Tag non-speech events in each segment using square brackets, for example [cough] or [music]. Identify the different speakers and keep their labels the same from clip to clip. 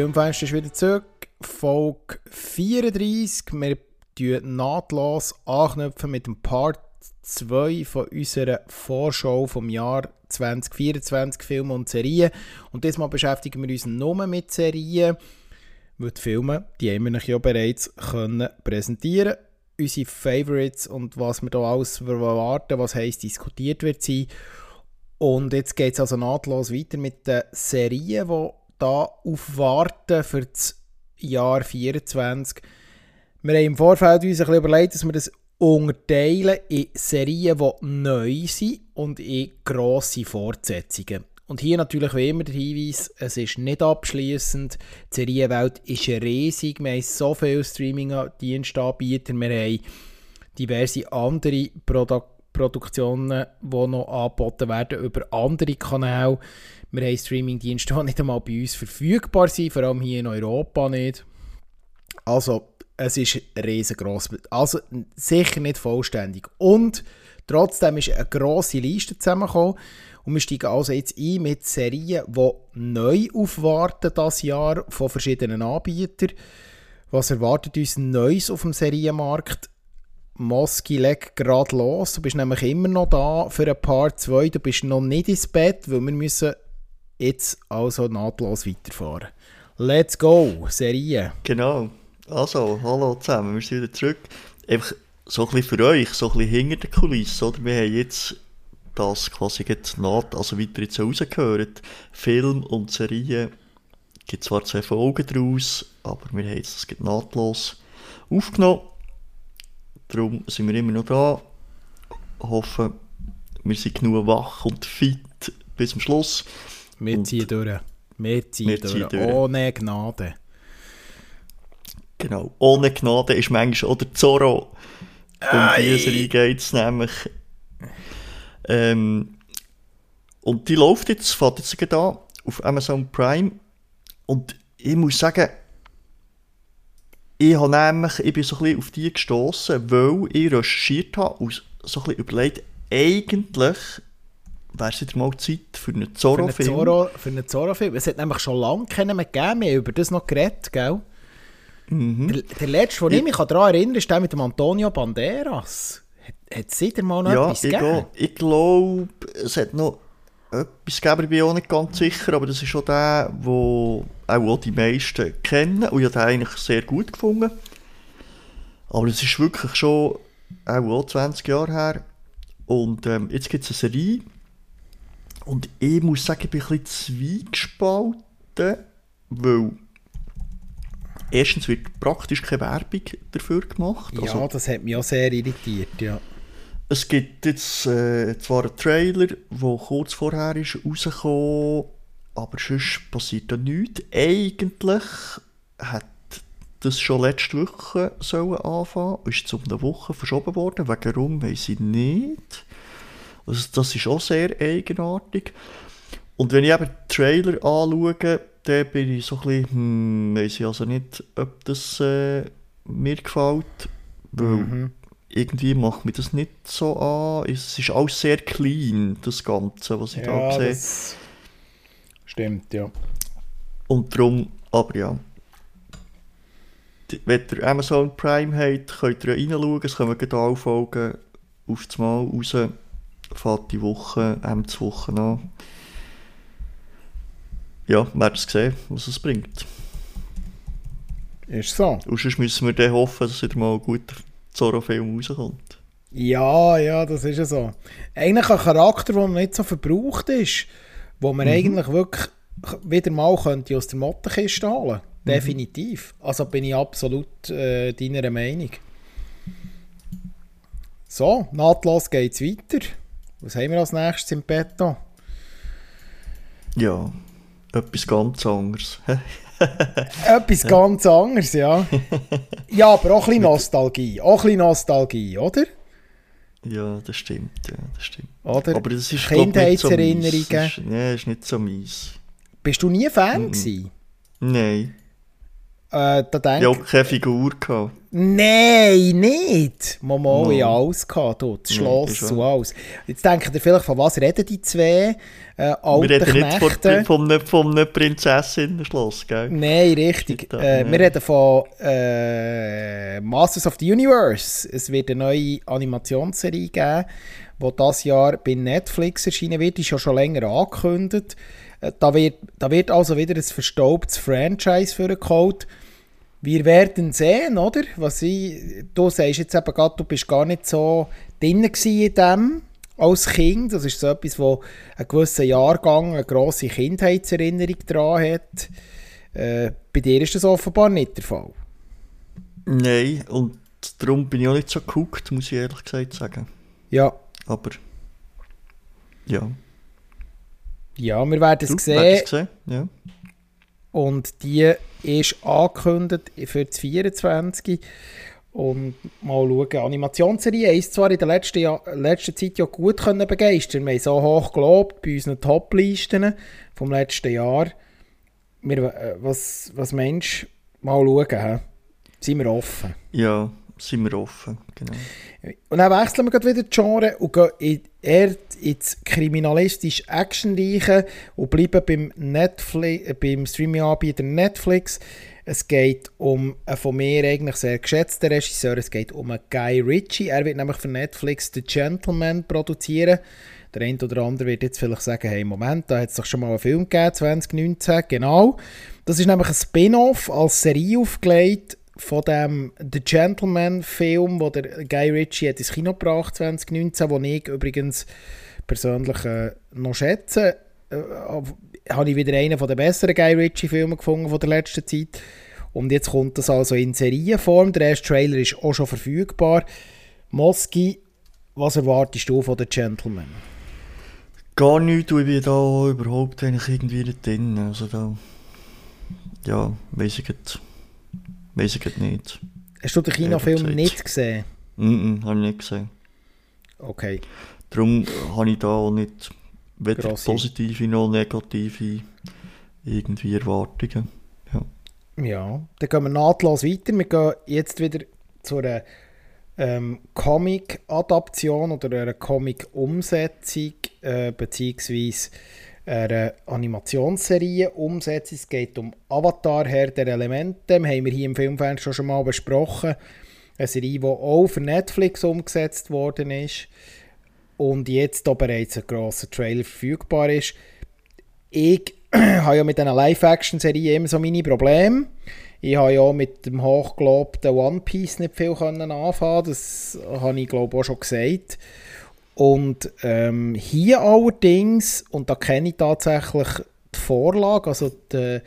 Speaker 1: Filmfenster ist wieder zurück. Folge 34. Wir knüpfen nahtlos anknüpfen mit dem Part 2 von unserer Vorschau vom Jahr 2024 Filme und Serien. Und diesmal beschäftigen wir uns nur mit Serien, weil die Filme, die haben wir ja bereits können präsentieren unsere Favorites und was wir da alles erwarten, was heißt diskutiert wird sein. Und jetzt geht es also nahtlos weiter mit den Serien, die da aufwarten für das Jahr 2024. Wir haben im Vorfeld uns ein überlegt, dass wir das unterteilen in Serien, die neu sind und in grosse Fortsetzungen. Und hier natürlich wie immer der Hinweis, es ist nicht abschließend. Die Serienwelt ist riesig. Wir haben so viele Streaming-Dienstanbieter. Wir haben diverse andere Produ Produktionen, die noch angeboten werden über andere Kanäle. Wir haben Streamingdienste, die nicht einmal bei uns verfügbar sind, vor allem hier in Europa nicht. Also, es ist riesengroß. Also, sicher nicht vollständig. Und trotzdem ist eine grosse Liste zusammengekommen. Und wir steigen also jetzt ein mit Serien, die neu aufwarten das Jahr von verschiedenen Anbietern. Was erwartet uns Neues auf dem Serienmarkt? Moski, leg gerade los. Du bist nämlich immer noch da für ein Part 2. Du bist noch nicht ins Bett, weil wir müssen jetzt also nahtlos weiterfahren. Let's go, Serie.
Speaker 2: Genau. Also, hallo zusammen, wir sind wieder zurück. Einfach so ein bisschen für euch, so ein bisschen hinter der Kulisse, oder? Wir haben jetzt das quasi jetzt naht, also weiter jetzt rausgehört. Film und Serie gibt zwar zwei Folgen daraus, aber wir haben es nahtlos aufgenommen. Darum sind wir immer noch da. Hoffen, wir sind genug wach und fit bis zum Schluss.
Speaker 1: Wir ziehen durch. Wir ziehen, wir ziehen durch. durch. Ohne Gnade.
Speaker 2: Genau. Ohne Gnade ist manchmal auch der Zorro. Um diese geht es nämlich. Ähm, und die läuft jetzt, fährt jetzt da auf Amazon Prime. Und ich muss sagen, ich, habe nämlich, ich bin so ein bisschen auf die gestoßen, weil ich recherchiert habe und so ein bisschen überlegt, eigentlich wäre es wieder mal Zeit für einen Zorro-Film.
Speaker 1: Zorro, für einen Zorro-Film. Es hat nämlich schon lange keinen mehr gegeben, wir haben über das noch geredet, gell? Mhm. Der, der letzte, den ich mich daran erinnere, ist der mit dem Antonio Banderas. Hat, es seitdem mal noch
Speaker 2: ja,
Speaker 1: etwas
Speaker 2: ich
Speaker 1: gegeben?
Speaker 2: ich glaube, es hat noch etwas gegeben, ich bin auch nicht ganz sicher, aber das ist schon der, wo auch die meisten kennen und ich habe den eigentlich sehr gut gefunden. Aber es ist wirklich schon auch 20 Jahre her. Und ähm, jetzt gibt es eine Serie. Und ich muss sagen, ich bin ein bisschen zwiegespalten, weil erstens wird praktisch keine Werbung dafür gemacht.
Speaker 1: Ja, also, das hat mich auch sehr irritiert, ja.
Speaker 2: Es gibt jetzt äh, zwar einen Trailer, der kurz vorher ist rausgekommen, aber sonst passiert da nichts. Eigentlich hat das schon letzte Woche sollen anfangen, ist zu einer Woche verschoben worden. Warum, weiß ich nicht. Also das ist auch sehr eigenartig. Und wenn ich eben den Trailer anschaue, dann bin ich so ein bisschen, hm, weiß ich also nicht, ob das äh, mir gefällt. Weil mhm irgendwie macht mich das nicht so an. Es ist alles sehr clean, das Ganze, was ich ja, da sehe.
Speaker 1: Stimmt, ja.
Speaker 2: Und darum, aber ja. Wenn ihr Amazon Prime habt, könnt ihr reinschauen. Es kommen gerade alle Folgen auf das Mal raus. Fährt die Woche, ähm, die Woche an. Ja, wir werden es sehen, was es bringt.
Speaker 1: Ist so.
Speaker 2: Und sonst müssen wir dann hoffen, dass wieder mal gut Zorro-Film rauskommt.
Speaker 1: Ja, ja, das ist ja so. Eigentlich ein Charakter, der nicht so verbraucht ist, wo man mhm. eigentlich wirklich wieder mal könnte aus der Mottenkiste holen mhm. Definitiv. Also bin ich absolut äh, deiner Meinung. So, nahtlos geht es weiter. Was haben wir als nächstes im Petto?
Speaker 2: Ja, etwas ganz anderes. [laughs]
Speaker 1: Etwas ganz anderes, ja. Ja, aber auch ein bisschen Nostalgie. Auch ein bisschen Nostalgie, oder?
Speaker 2: Ja, das stimmt. Ja, das stimmt.
Speaker 1: Oder?
Speaker 2: Aber das ist
Speaker 1: Kindheitserinnerungen.
Speaker 2: So ist, nee, ist nicht so mies.
Speaker 1: Bist du nie Fan mhm. gewesen?
Speaker 2: Nein.
Speaker 1: Äh, da denk,
Speaker 2: Ja, auch keine Figur gehabt.
Speaker 1: Nein, nicht! Momo,
Speaker 2: No.
Speaker 1: ich habe alles gehabt, du, das Schloss und alles. Jetzt denkt ihr vielleicht, von was reden die zwei äh,
Speaker 2: Wir
Speaker 1: alten
Speaker 2: reden nicht von,
Speaker 1: Knechte?
Speaker 2: von, einem, von einem Prinzessinnen-Schloss, gell?
Speaker 1: Nein, richtig.
Speaker 2: Da,
Speaker 1: Äh,
Speaker 2: ja.
Speaker 1: Wir reden von äh, Masters of the Universe. Es wird eine neue Animationsserie geben, die das Jahr bei Netflix erscheinen wird. Ist ja schon länger angekündigt. Äh, Da wird, da wird also wieder ein verstaubtes Franchise vorgeholt. Wir werden sehen, oder? Was ich, du sagst jetzt eben gerade, du bist gar nicht so drin in dem als Kind. Das ist so etwas, wo ein gewisser Jahrgang eine grosse Kindheitserinnerung daran hat. Äh, bei dir ist das offenbar nicht der Fall.
Speaker 2: Nein, und darum bin ich auch nicht so geguckt, muss ich ehrlich gesagt sagen.
Speaker 1: Ja,
Speaker 2: Aber, ja.
Speaker 1: ja wir werden es sehen.
Speaker 2: wer hat's gesehen? Ja.
Speaker 1: Und die ist angekündigt für das 24. Und mal schauen, Animationsserie ist zwar in der letzten, Jahr, letzten Zeit ja gut können begeistern. Wir haben so hoch gelobt bei unseren Top-Listen vom letzten Jahr. Wir, äh, was, was meinst du? Mal schauen, hä? sind wir offen.
Speaker 2: Ja, sind wir offen, genau.
Speaker 1: Und dann wechseln wir wieder die Genre und gehen eher ins kriminalistisch actionreiche und bleiben beim, äh, beim Streaming-Anbieter Netflix. Es geht um einen von mir eigentlich sehr geschätzten Regisseur. Es geht um einen Guy Ritchie. Er wird nämlich für Netflix The Gentleman produzieren. Der eine oder andere wird jetzt vielleicht sagen, hey, Moment, da hat es doch schon mal einen Film gegeben, 2019. Genau. Das ist nämlich ein Spin-off als Serie aufgelegt von dem The Gentleman-Film, wo der Guy Ritchie hat ins Kino gebracht 2019, den ich übrigens persönlich äh, noch schätze. Äh, habe ich wieder einen der besseren Guy Ritchie-Filme gefunden von der letzten Zeit. Und jetzt kommt das also in Serienform. Der erste Trailer ist auch schon verfügbar. Moski, was erwartest du von The Gentleman?
Speaker 2: Gar nichts, ich bin da überhaupt eigentlich irgendwie nicht drin. Also da, ja, weiss ich jetzt, weiss ich nicht.
Speaker 1: Hast du den Kinofilm
Speaker 2: gesagt.
Speaker 1: nicht gesehen?
Speaker 2: Mhm, habe ich nicht gesehen.
Speaker 1: Okay.
Speaker 2: Darum habe ich da auch nicht weder
Speaker 1: Grosse-
Speaker 2: positive noch negative irgendwie Erwartungen.
Speaker 1: Ja, dann gehen wir nahtlos weiter. Wir gehen jetzt wieder zu einer ähm, Comic-Adaption oder einer Comic-Umsetzung, äh, beziehungsweise einer Animationsserie-Umsetzung. Es geht um Avatar, Herr der Elemente. Wir haben wir hier im Filmfenster schon mal besprochen. Eine Serie, die auch für Netflix umgesetzt worden ist und jetzt da bereits ein grosser Trailer verfügbar ist. Ich [clears throat] habe ja mit diesen Live-Action-Serien immer so meine Probleme. Ich habe ja mit dem hochgelobten One Piece nicht viel anfangen. Das habe ich glaube auch schon gesagt. Und ähm, hier allerdings, und da kenne ich tatsächlich die Vorlage, also die,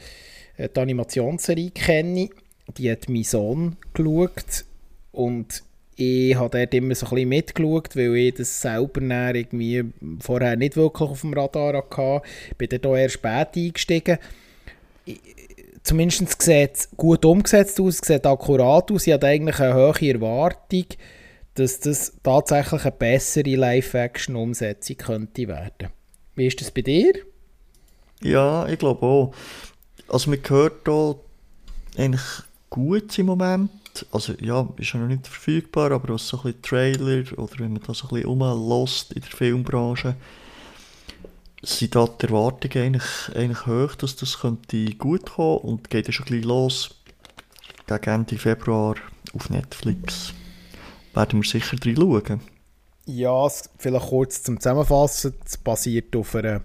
Speaker 1: äh, die Animationsserie kenne ich, die hat mein Sohn geschaut und ich habe dort immer so ein bisschen mitgeschaut, weil ich das selber dann irgendwie vorher nicht wirklich auf dem Radar hatte. Ich bin dort auch eher spät eingestiegen. Ich- Zumindest sieht es gut umgesetzt aus, sieht akkurat aus. Ich hatte eigentlich eine hohe Erwartung, dass das tatsächlich eine bessere Live-Action-Umsetzung könnte werden. Wie ist das bei dir?
Speaker 2: Ja, ich glaube auch. Also man hört da eigentlich gut im Moment. Also ja, ist ja noch nicht verfügbar, aber was so ein bisschen Trailer oder wenn man da so ein bisschen rumlässt in der Filmbranche, sind da die Erwartungen eigentlich, eigentlich hoch, dass das könnte gut kommen und geht ja schon gleich los. Gegen Ende Februar auf Netflix. Werden wir sicher drin schauen.
Speaker 1: Ja, vielleicht kurz zum Zusammenfassen. Es basiert auf einer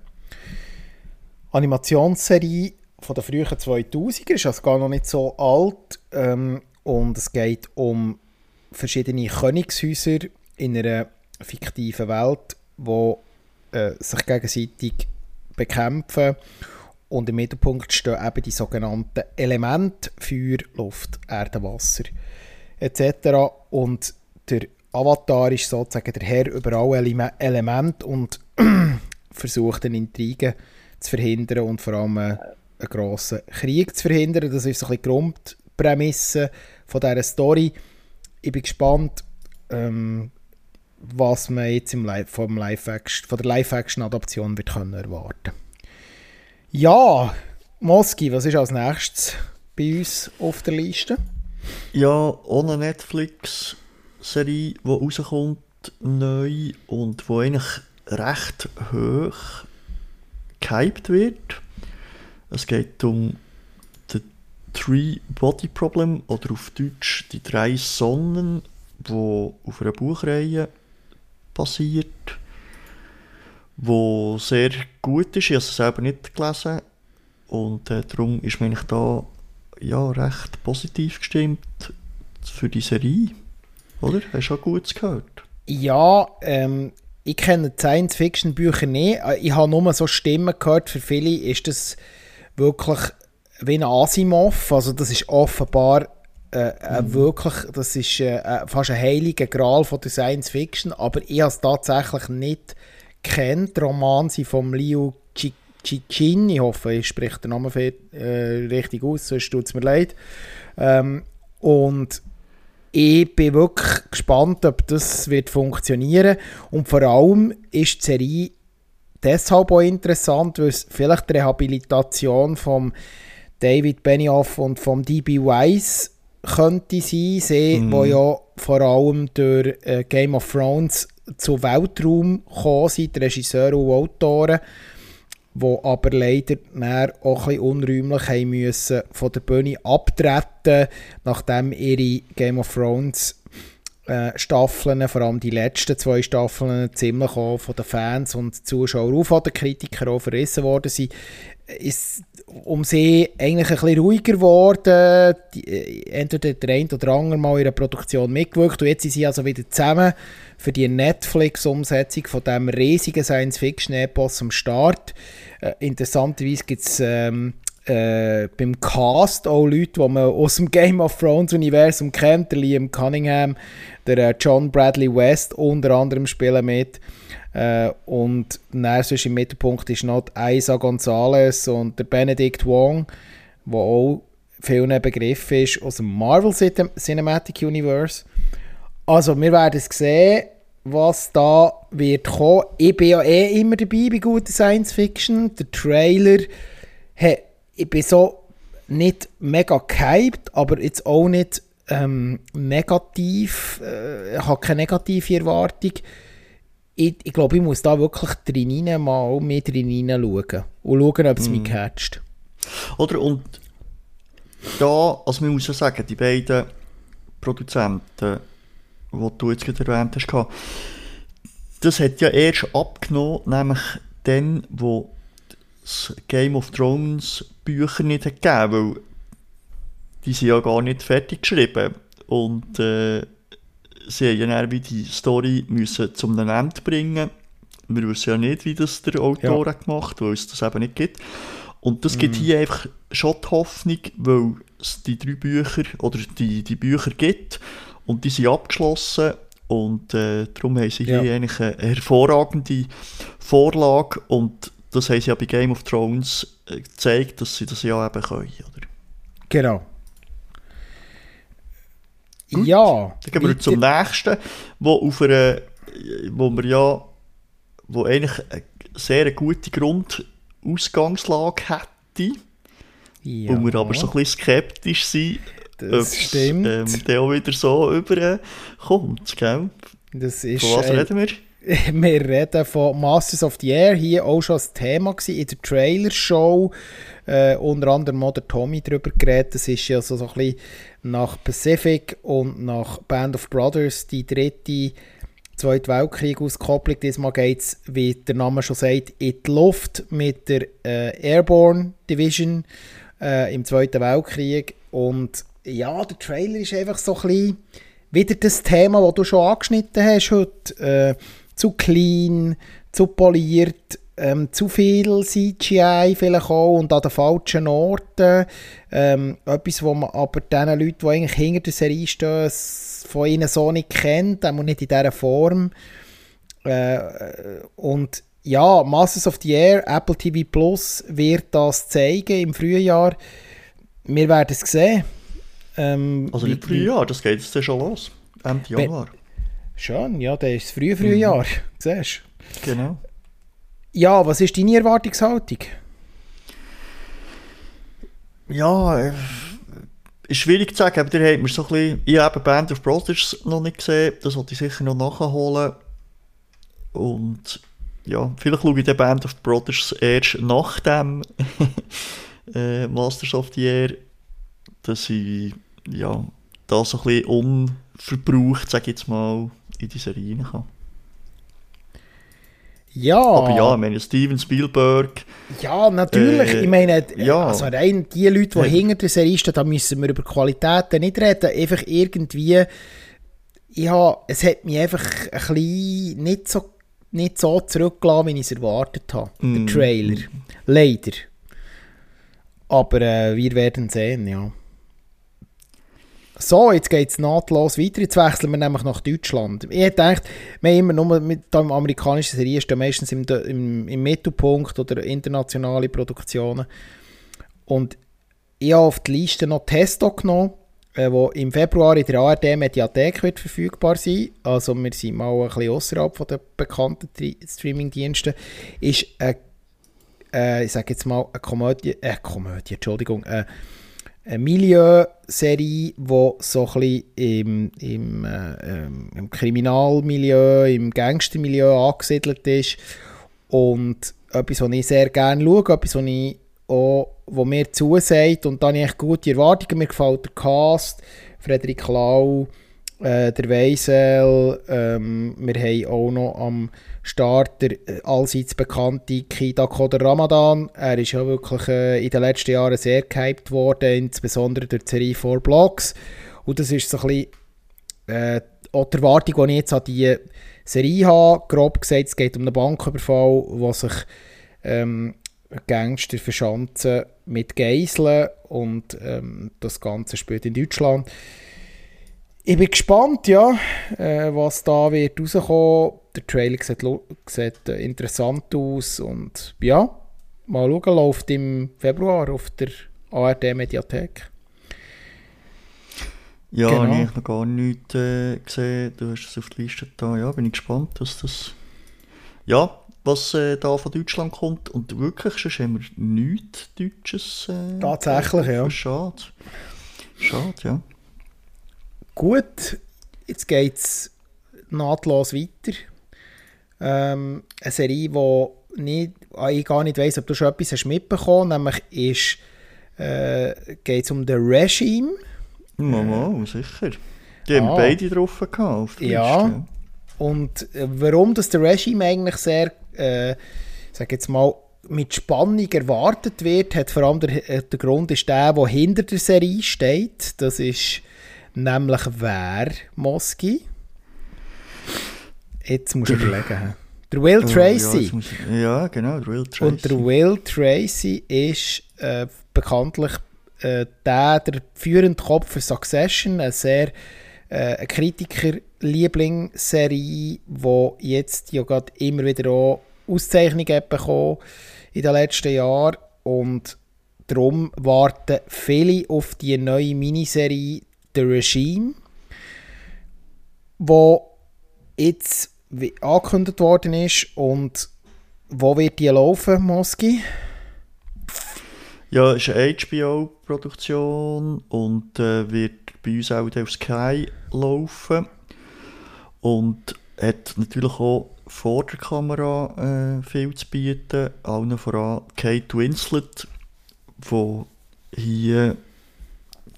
Speaker 1: Animationsserie von den frühen 2000er, ist also gar noch nicht so alt. Ähm, und es geht um verschiedene Königshäuser in einer fiktiven Welt, wo äh, sich gegenseitig bekämpfen. Und im Mittelpunkt stehen eben die sogenannten Elemente Feuer, Luft, Erde, Wasser etc. Und der Avatar ist sozusagen der Herr über alle Eleme- Elemente und [clears throat] versucht eine Intrige zu verhindern und vor allem einen grossen Krieg zu verhindern. Das ist so ein bisschen die Grundprämisse von dieser Story. Ich bin gespannt, ähm, was man jetzt im Live, vom Live von der Live-Action-Adaption wird können erwarten Ja, Moski, was ist als nächstes bei uns auf der Liste.
Speaker 2: Ja, ohne Netflix-Serie, die rauskommt, neu und wo eigentlich recht hoch gehypt wird. Es geht um The Three Body Problem oder auf Deutsch die drei Sonnen, wo auf einer Buchreihe basiert, wo sehr gut ist. Ich habe es selber nicht gelesen und äh, darum ist mir da ja recht positiv gestimmt für die Serie. Oder? Hast du schon Gutes gehört?
Speaker 1: Ja, ähm, ich kenne Science-Fiction-Bücher nicht. Äh, ich habe nur so Stimmen gehört. Für viele ist das wirklich wie ein Asimov. Also das ist offenbar äh, äh, mhm. wirklich, das ist äh, äh, fast ein heiliger Gral von der Science-Fiction. Aber ich habe es tatsächlich nicht kennt. Roman sind von Liu Cicin. Ich hoffe, ich spreche den Namen äh, richtig aus, sonst tut es mir leid. Ähm, und ich bin wirklich gespannt, ob das wird funktionieren und vor allem ist die Serie deshalb auch interessant, weil es vielleicht die Rehabilitation von David Benioff und von D.B. Weiss könnte sein, sie, mm. wo ja vor allem durch äh, Game of Thrones zu Weltraum gekommen sind, die Regisseure und Autoren, die aber leider auch ein bisschen unräumlich haben müssen von der Bühne abtreten, nachdem ihre Game of Thrones äh, Staffeln, vor allem die letzten zwei Staffeln, ziemlich auch von den Fans und Zuschauern von den Kritikern auch verrissen worden sind, ist um sie eigentlich ein bisschen ruhiger geworden. Die, äh, entweder der eine oder andere mal in der Produktion mitgewirkt und jetzt sind sie also wieder zusammen für die Netflix-Umsetzung von diesem riesigen Science-Fiction-Epos am Start. Äh, interessanterweise gibt es ähm, äh, beim Cast auch Leute, die man aus dem Game of Thrones-Universum kennt. Der Liam Cunningham, der äh, John Bradley West unter anderem spielen mit. Äh, und dann im Mittelpunkt ist noch Isa Gonzalez und der Benedict Wong, der auch vielen Begriff ist aus dem Marvel Cinematic Universe. Also, wir werden es sehen, was da wird kommen. Ich bin ja eh immer dabei bei guter Science Fiction. Der Trailer, hey, ich bin so nicht mega gehypt, aber jetzt auch nicht ähm, negativ. Äh, ich habe keine negative Erwartung ich, ich glaube, ich muss da wirklich drin mal mit drin schauen und schauen, ob es mm. mich catcht.
Speaker 2: Oder und da, also man muss ja sagen, die beiden Produzenten, die du jetzt gerade erwähnt hast, das hat ja erst abgenommen, nämlich dann, wo das Game of Thrones Bücher nicht hat gegeben, weil die sind ja gar nicht fertig geschrieben und äh, sie haben ja wie die Story müssen zum Ende bringen. Wir wissen ja nicht, wie das der Autor ja. hat gemacht, weil es das eben nicht gibt. Und das mm. gibt mhm. hier einfach schon die Hoffnung, weil es die drei Bücher oder die, die Bücher gibt und die sind abgeschlossen und äh, darum haben sie hier ja. eigentlich eine hervorragende Vorlage und das haben sie ja bei Game of Thrones äh, gezeigt, dass sie das ja eben können, oder?
Speaker 1: Genau.
Speaker 2: Gut. Ja. Dann gehen wir zum nächsten, wo, auf einer, wo wir ja wo eigentlich eine sehr gute Grundausgangslage hätte. Ja. Und wir aber so ein bisschen skeptisch sind,
Speaker 1: das stimmt.
Speaker 2: Ähm, der auch wieder so überkommt, gell?
Speaker 1: Das ist,
Speaker 2: Von was reden wir? [laughs]
Speaker 1: wir reden von Masters of the Air, hier auch schon das Thema gewesen, in der Trailer-Show. Äh, unter anderem auch der Tommy darüber geredet. Das ist ja so, so ein bisschen nach Pacific und nach Band of Brothers die dritte Zweite Weltkrieg auskopplung. Diesmal geht es, wie der Name schon sagt, in die Luft mit der äh, Airborne Division äh, im Zweiten Weltkrieg. Und ja, der Trailer ist einfach so ein bisschen wieder das Thema, das du schon angeschnitten hast heute. Äh, zu clean, zu poliert, ähm, zu viel CGI vielleicht auch und an den falschen Orten. Ähm, etwas, wo man aber den Leuten, die eigentlich hinter der Serie stehen, von ihnen so nicht kennt, auch nicht in dieser Form. Äh, und ja, Masters of the Air, Apple TV Plus wird das zeigen im Frühjahr. Wir werden es sehen.
Speaker 2: Ähm, also im Frühjahr, das geht jetzt schon los. Ende Januar.
Speaker 1: Schön, ja, das ist das frühe Frühjahr. Mhm. [laughs] Siehst
Speaker 2: du? Genau.
Speaker 1: Ja, was ist deine Erwartungshaltung?
Speaker 2: Ja, äh, ist schwierig zu sagen, aber der hat mir so ein bisschen, ich habe Band of Brothers noch nicht gesehen, das wollte ich sicher noch nachholen. Und ja, vielleicht schaue ich die Band of Brothers erst nach dem [laughs] äh, Masters of the Air, dass ich ja, da so ein bisschen unverbraucht, sage ich jetzt mal, in die Serie rein kann.
Speaker 1: Ja.
Speaker 2: Aber ja, ich meine, Steven Spielberg.
Speaker 1: Ja, natürlich.
Speaker 2: Äh,
Speaker 1: ich meine,
Speaker 2: ja.
Speaker 1: also rein die Leute, die
Speaker 2: Ja.
Speaker 1: hinter der Serie stehen, da müssen wir über Qualitäten nicht reden. Einfach irgendwie, ja, es hat mich einfach ein bisschen nicht so, nicht so zurückgelassen, wie ich es erwartet habe.
Speaker 2: Mm.
Speaker 1: Der Trailer. Leider. Aber äh, wir werden sehen, ja. So, jetzt geht es nahtlos weiter. Jetzt wechseln wir nämlich nach Deutschland. Ich hätte gedacht, wir haben immer nur mit da im amerikanischen Serien stehen meistens im, im, im Mittelpunkt oder internationale Produktionen. Und ich habe auf die Liste noch Testo genommen, äh, wo im Februar in der ARD Mediathek wird verfügbar sein. Also wir sind mal ein bisschen außerhalb von den bekannten Streamingdiensten. Ist eine, äh, ich sage jetzt mal eine Komödie, äh, Komödie, Entschuldigung, äh, Milieu-Serie, die so ein bisschen im, im, äh, ähm, im Kriminalmilieu, im Gangstermilieu angesiedelt ist. Und etwas, was ich sehr gerne schaue, etwas, was, ich auch, was mir zusagt. Und da habe ich gute Erwartungen. Mir gefällt der Cast, Frederik Lau, äh, der Weisel. Ähm, wir haben auch noch am Start der äh, allseits bekannte Kida Koder Ramadan. Er ist ja wirklich äh, in den letzten Jahren sehr gehypt worden, insbesondere durch die Serie 4 Blocks. Und das ist so ein bisschen äh, auch die Erwartung, die ich jetzt an die Serie habe. Grob gesagt, es geht um einen Banküberfall, wo sich ähm, Gangster verschanzen mit Geiseln und ähm, das Ganze spielt in Deutschland. Ich bin gespannt, ja, äh, was da wird rauskommen. Der Trailer sieht, sieht äh, interessant aus und ja, mal schauen, läuft im Februar auf der ARD Mediathek.
Speaker 2: Ja,
Speaker 1: Genau.
Speaker 2: habe ich noch gar nicht äh, gesehen. Du hast es auf die Liste da. Ja, bin ich gespannt, dass das. Ja, was äh, da von Deutschland kommt. Und wirklich, sonst haben wir nichts Deutsches.
Speaker 1: Tatsächlich, ja.
Speaker 2: Schade. Schade, ja.
Speaker 1: Gut, jetzt geht es nahtlos weiter. Ähm, eine Serie, die nicht, ah, ich gar nicht weiss, ob du schon etwas hast mitbekommen hast, nämlich ist, äh, geht es um The Regime.
Speaker 2: Mal, mal, sicher. Die haben
Speaker 1: Ah.
Speaker 2: beide drauf gehabt auf der
Speaker 1: Ja.
Speaker 2: Liste.
Speaker 1: Und äh, warum das der Regime eigentlich sehr, äh, sag jetzt mal, mit Spannung erwartet wird, hat vor allem der, äh, der Grund ist der, der hinter der Serie steht. Das ist nämlich wer, Moski? Jetzt muss ich überlegen. Der Will
Speaker 2: Oh, Ja,
Speaker 1: Tracy.
Speaker 2: muss ich- ja, genau, der Will Tracy.
Speaker 1: Und der Will Tracy ist äh, bekanntlich äh, der, der führende Kopf für Succession, eine sehr äh, Kritiker-Lieblingsserie, die jetzt ja gerade immer wieder auch Auszeichnungen bekommen in den letzten Jahren und darum warten viele auf die neue Miniserie The Regime, wo jetzt angekündigt worden ist und wo wird die laufen, Moski?
Speaker 2: Ja, es ist eine HBO-Produktion und äh, wird bei uns auch auf Sky laufen. Und hat natürlich auch vor der Kamera äh, viel zu bieten. Allen voran Kate Winslet, die hier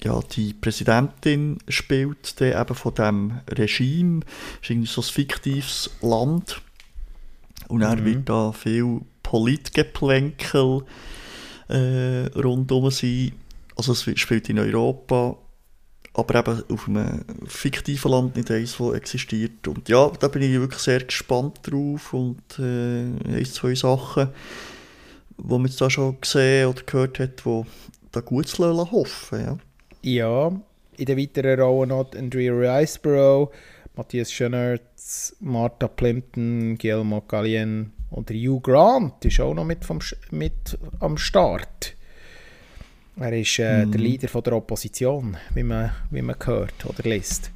Speaker 2: ja, die Präsidentin spielt, die eben von diesem Regime. Es ist irgendwie so ein fiktives Land. Und dann wird da viel Politgeplänkel äh, rundum sein. Also es spielt in Europa, aber eben auf einem fiktiven Land, nicht eins, das existiert. Und ja, da bin ich wirklich sehr gespannt drauf und äh, eins, zwei Sachen, die man jetzt da schon gesehen oder gehört hat, die da gut zu hoffen. Ja.
Speaker 1: Ja, in den weiteren Rollen noch Andrea Riceborough, Matthias Schoenertz, Martha Plimpton, Guillermo Gallien und Hugh Grant ist auch noch mit, vom, mit am Start. Er ist äh, mhm. der Leader von der Opposition, wie man, wie man hört oder liest.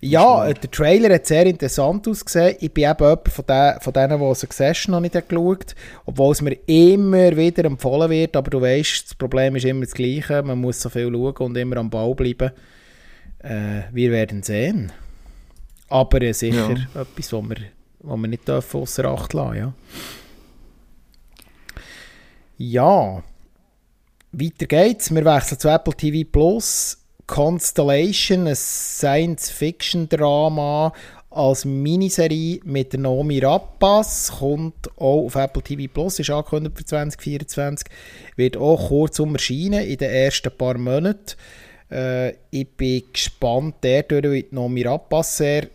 Speaker 1: Ja, äh, der Trailer hat sehr interessant ausgesehen. Ich bin eben jemand von, den, von denen, die Succession noch nicht geschaut obwohl es mir immer wieder empfohlen wird. Aber du weißt, das Problem ist immer das Gleiche. Man muss so viel schauen und immer am Ball bleiben. Äh, wir werden sehen. Aber sicher ja. etwas, was wir, was wir nicht außer Acht lassen ja. Ja, weiter geht's. Wir wechseln zu Apple TV Plus. Constellation, ein Science-Fiction-Drama als Miniserie mit Naomi Rappas, kommt auch auf Apple TV Plus, ist angekündigt für 2024, wird auch kurz erscheinen in den ersten paar Monaten. Äh, ich bin gespannt, der wie Naomi Rappas sehr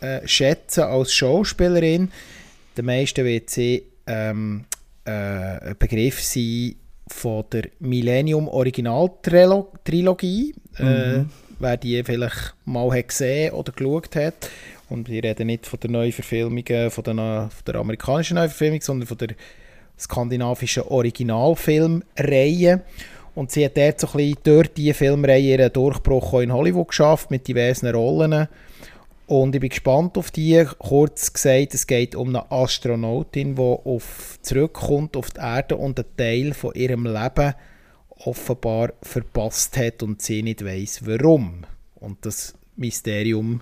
Speaker 1: äh, schätzen als Schauspielerin. Der meisten wird sie ähm, äh, Begriff sein von der Millennium Original Trilogie. Äh, mhm. Äh, wer die vielleicht mal hat gesehen oder geschaut hat. Und wir reden nicht von der Neuverfilmung, von der, von der amerikanischen Neuverfilmung, sondern von der skandinavischen Originalfilmreihe. Und sie hat dort so ein bisschen durch diese Filmreihe ihren Durchbruch in Hollywood geschafft, mit diversen Rollen. Und ich bin gespannt auf die. Kurz gesagt, es geht um eine Astronautin, die auf, zurückkommt auf die Erde und einen Teil von ihrem Leben offenbar verpasst hat und sie nicht weiß, warum. Und das Mysterium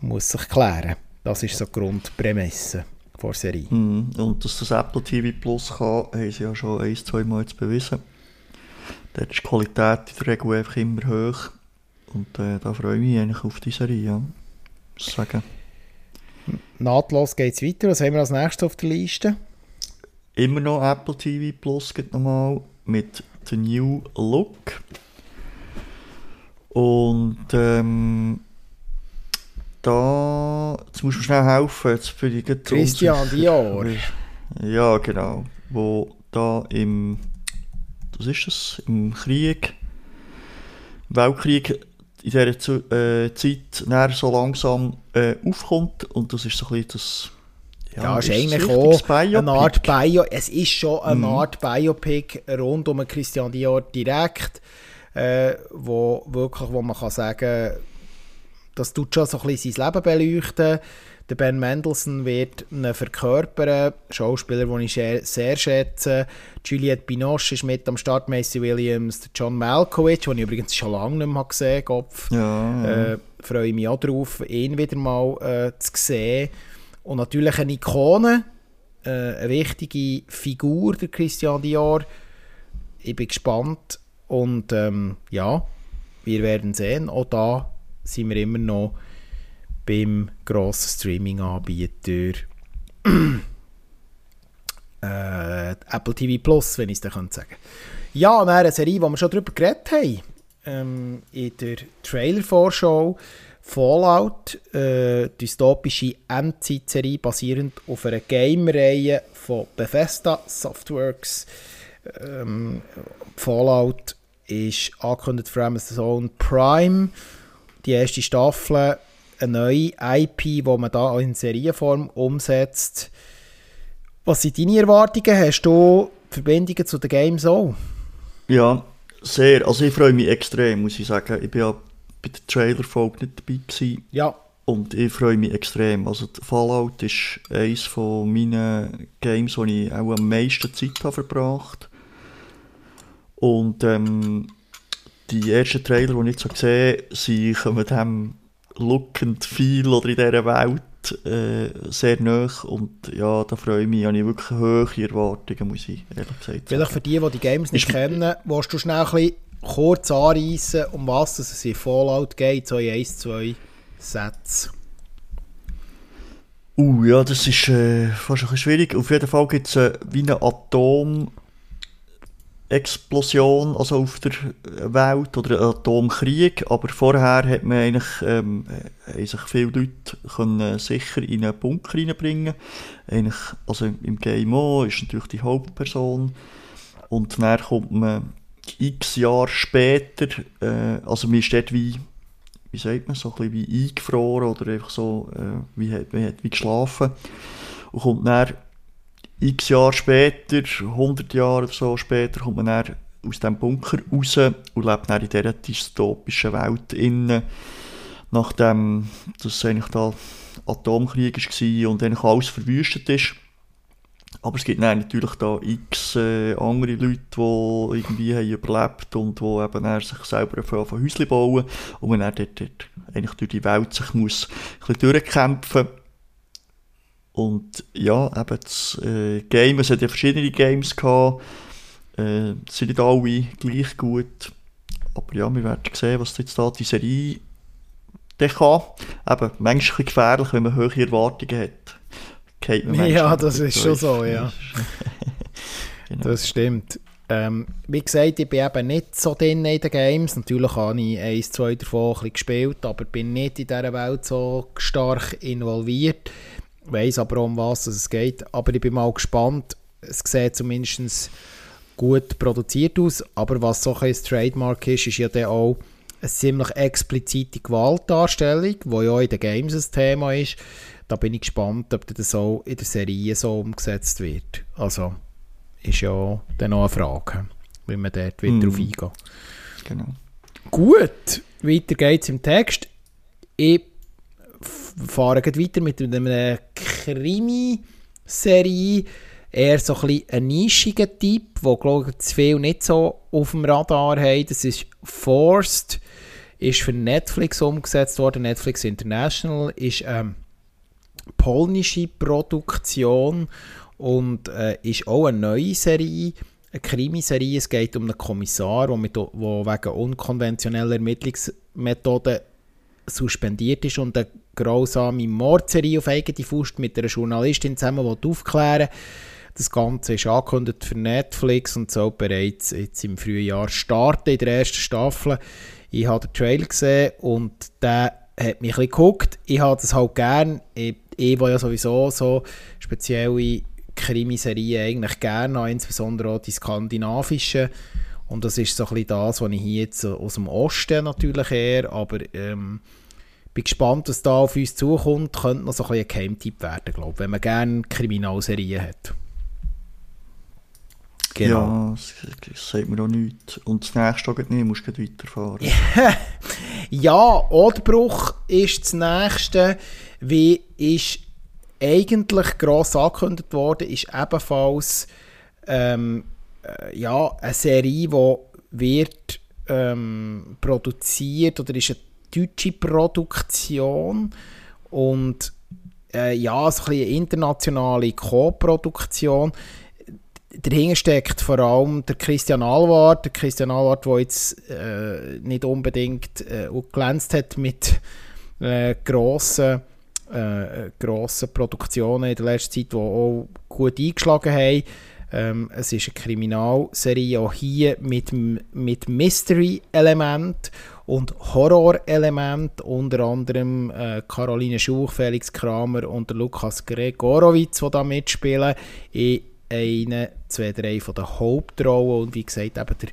Speaker 1: muss sich klären. Das ist so die Grundprämisse der Serie.
Speaker 2: Mm, und dass das Apple TV Plus kann, haben sie ja schon ein, zwei Mal jetzt bewiesen. Dort ist die Qualität in der Regel einfach immer hoch. Und äh, da freue ich mich eigentlich auf die Serie. Ja sagen.
Speaker 1: Nahtlos geht es weiter. Was haben wir als nächstes auf der Liste?
Speaker 2: Immer noch Apple TV Plus geht nochmal mit The New Look. Und ähm, da, jetzt muss man schnell helfen, jetzt bin ich
Speaker 1: Christian Dior.
Speaker 2: Ja, genau. Wo da im, was ist das, im Krieg, Weltkrieg in dieser Zu äh, Zeit so langsam äh, aufkommt. Und das ist so ein bisschen das.
Speaker 1: Ja, ja ist eigentlich auch eine Art Bio. Es ist schon eine mhm. Art Biopic rund um Christian Dior direkt, äh, wo wirklich, wo man kann sagen, das tut schon so ein bisschen sein Leben beleuchten. Der Ben Mendelssohn wird ihn verkörpern, Schauspieler, den ich sehr schätze. Juliette Binoche ist mit am Start, Macy Williams, der John Malkovich, den ich übrigens schon lange nicht mehr gesehen habe. Ja, ja. Äh, freue mich auch darauf, ihn wieder mal äh, zu sehen. Und natürlich eine Ikone, äh, eine wichtige Figur, der Christian Dior. Ich bin gespannt und ähm, ja, wir werden sehen. Auch da sind wir immer noch beim grossen Streaming-Anbieter [clears throat] äh, Apple TV Plus, wenn ich es dann sagen könnte. Ja, eine Serie, die wir schon darüber geredet haben, ähm, in der Trailer-Vorschau, Fallout, äh, dystopische Endzeit-Serie basierend auf einer Game-Reihe von Bethesda Softworks. Ähm, Fallout ist angekündigt für Amazon Prime. Die erste Staffel eine neue IP, die man da in Serienform umsetzt. Was sind deine Erwartungen? Hast du Verbindungen zu den Games auch?
Speaker 2: Ja, sehr. Also ich freue mich extrem, muss ich sagen. Ich bin ja bei der Trailer-Folge nicht dabei gewesen.
Speaker 1: Ja.
Speaker 2: Und ich freue mich extrem. Also Fallout ist eines von meinen Games, wo ich auch am meisten Zeit habe verbracht Und ähm, die ersten Trailer, die ich so gesehen habe, kommen dem Look and Feel oder in dieser Welt äh, sehr nah und ja, da freue ich mich, habe ich wirklich hohe Erwartungen, muss ich ehrlich gesagt sagen.
Speaker 1: Vielleicht für die, die die Games nicht ist kennen, willst du schnell ein bisschen kurz anreißen, um was es in Fallout geht, so in 1, 2 Sätzen.
Speaker 2: Uh, ja, das ist äh, fast ein bisschen schwierig. Auf jeden Fall gibt es äh, wie eine Atom- Explosion also auf der Welt oder Atomkrieg, aber vorher hat man eigentlich, ähm, sich viele Leute können sicher in einen Bunker reinbringen. Eigentlich, also im Game O ist natürlich die Hauptperson. Und dann kommt man x Jahre später, äh, also man ist dort wie, wie sagt man, so ein bisschen wie eingefroren oder einfach so, äh, wie, hat, wie, hat, wie geschlafen. Und kommt dann x Jahre später, 100 Jahre oder so später, kommt man dann aus dem Bunker raus und lebt dann in dieser dystopischen Welt innen, nachdem das eigentlich da Atomkrieg war und eigentlich alles verwüstet ist. Aber es gibt dann natürlich da x äh, andere Leute, die irgendwie haben überlebt und die eben sich selber von Häuschen bauen und man dann dort, dort eigentlich durch die Welt sich muss ein bisschen durchkämpfen und ja, eben das äh, Game, es hat ja verschiedene Games gehabt, äh, sind nicht alle gleich gut, aber ja, wir werden sehen, was jetzt da die Serie der kann. Eben, manchmal gefährlich, wenn man hohe Erwartungen hat.
Speaker 1: Ja, das ist schon so, ja. [laughs] genau. Das stimmt. Ähm, wie gesagt, ich bin eben nicht so drin in den Games. Natürlich habe ich eins, zwei davon ein gespielt, aber bin nicht in dieser Welt so stark involviert. Ich weiss aber um was es geht. Aber ich bin mal gespannt. Es sieht zumindest gut produziert aus. Aber was so ein Trademark ist, ist ja dann auch eine ziemlich explizite Gewaltdarstellung, die ja in den Games ein Thema ist. Da bin ich gespannt, ob das auch in der Serie so umgesetzt wird. Also ist ja dann noch eine Frage, wie man dort wieder mm. drauf eingeht.
Speaker 2: Genau.
Speaker 1: Gut, weiter geht's im Text. Ich fahre weiter mit einer Krimi-Serie. Eher so ein, ein nischiger Typ, der glaube ich zu viel nicht so auf dem Radar hat. Das ist Forced, ist für Netflix umgesetzt worden. Netflix International ist ähm, polnische Produktion und äh, ist auch eine neue Serie, eine Krimiserie. Es geht um einen Kommissar, der, mit, der wegen unkonventioneller Ermittlungsmethoden suspendiert ist und eine grausame Mordserie auf eigene Faust mit einer Journalistin zusammen aufklären Das Ganze ist angekündigt für Netflix und soll bereits jetzt im Frühjahr starten in der ersten Staffel. Ich habe den Trailer gesehen und der hat mich ein geguckt. Ich habe das halt gern. Ich, ich ja sowieso so spezielle Krimiserien eigentlich gerne insbesondere auch die skandinavischen. Und das ist so ein bisschen das, was ich hier jetzt aus dem Osten natürlich eher, aber ähm, bin gespannt, was da auf uns zukommt. Könnte noch so ein, bisschen ein Geheimtipp werden, glaube ich, wenn man gerne Kriminalserien hat.
Speaker 2: Genau. Ja, das, das sagt mir auch nichts. Und das nächste geht nicht, musst du weiterfahren. [laughs]
Speaker 1: ja, Oddbruch ist das nächste. Wie ist eigentlich gross angekündigt worden, ist ebenfalls ähm, äh, ja, eine Serie, die wird ähm, produziert oder ist eine deutsche Produktion und äh, ja, so ein eine internationale Co-Produktion. Dahinter steckt vor allem der Christian Alward, der Christian Alward, der jetzt äh, nicht unbedingt äh, glänzt hat mit äh, grossen, äh, grossen Produktionen in der letzten Zeit, die auch gut eingeschlagen haben. Ähm, es ist eine Kriminalserie auch hier mit, mit Mystery-Element und Horror-Element, unter anderem äh, Caroline Schuch, Felix Kramer und Lukas Gregorowitz, die da mitspielen. In eine, zwei, drei von den Hauptrollen und wie gesagt eben der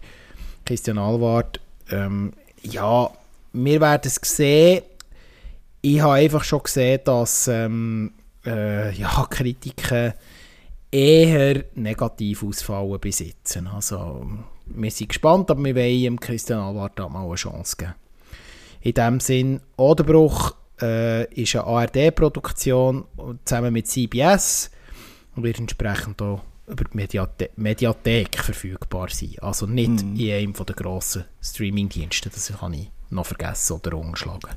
Speaker 1: Christian Alward. Ähm, ja, wir werden es sehen. Ich habe einfach schon gesehen, dass ähm, äh, ja, [laughs] Kritiken eher negativ ausfallen besitzen. Also, wir sind gespannt, aber wir wollen Christian Alward mal eine Chance geben. In diesem Sinn, Oderbruch äh, ist eine ARD-Produktion zusammen mit CBS und wird entsprechend auch über die Mediathe Mediathek verfügbar sein. Also nicht mm. in einem der grossen Streaming-Dienste. Das habe ich noch vergessen oder umgeschlagen.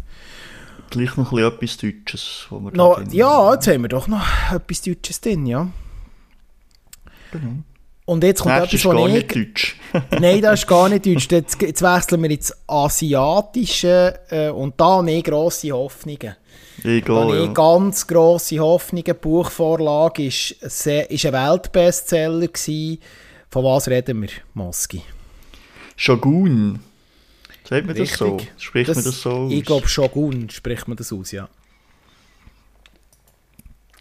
Speaker 2: Gleich noch ein bisschen etwas Deutsches.
Speaker 1: Wo wir no, ja, jetzt haben wir doch noch etwas Deutsches drin, ja. Genau. Und jetzt kommt
Speaker 2: das etwas, was gar nicht Deutsch. [laughs]
Speaker 1: Nein, das ist gar nicht Deutsch. Jetzt, jetzt wechseln wir ins Asiatische äh, und da habe ich grosse Hoffnungen.
Speaker 2: Egal,
Speaker 1: da ja. ganz grosse Hoffnungen. Die Buchvorlage ist, sehr, ist ein Weltbestseller gewesen. Von was reden wir, Moski?
Speaker 2: Shogun. Sagt man das so? Spricht das, man das so aus?
Speaker 1: Ich glaube, Shogun spricht man das aus, ja.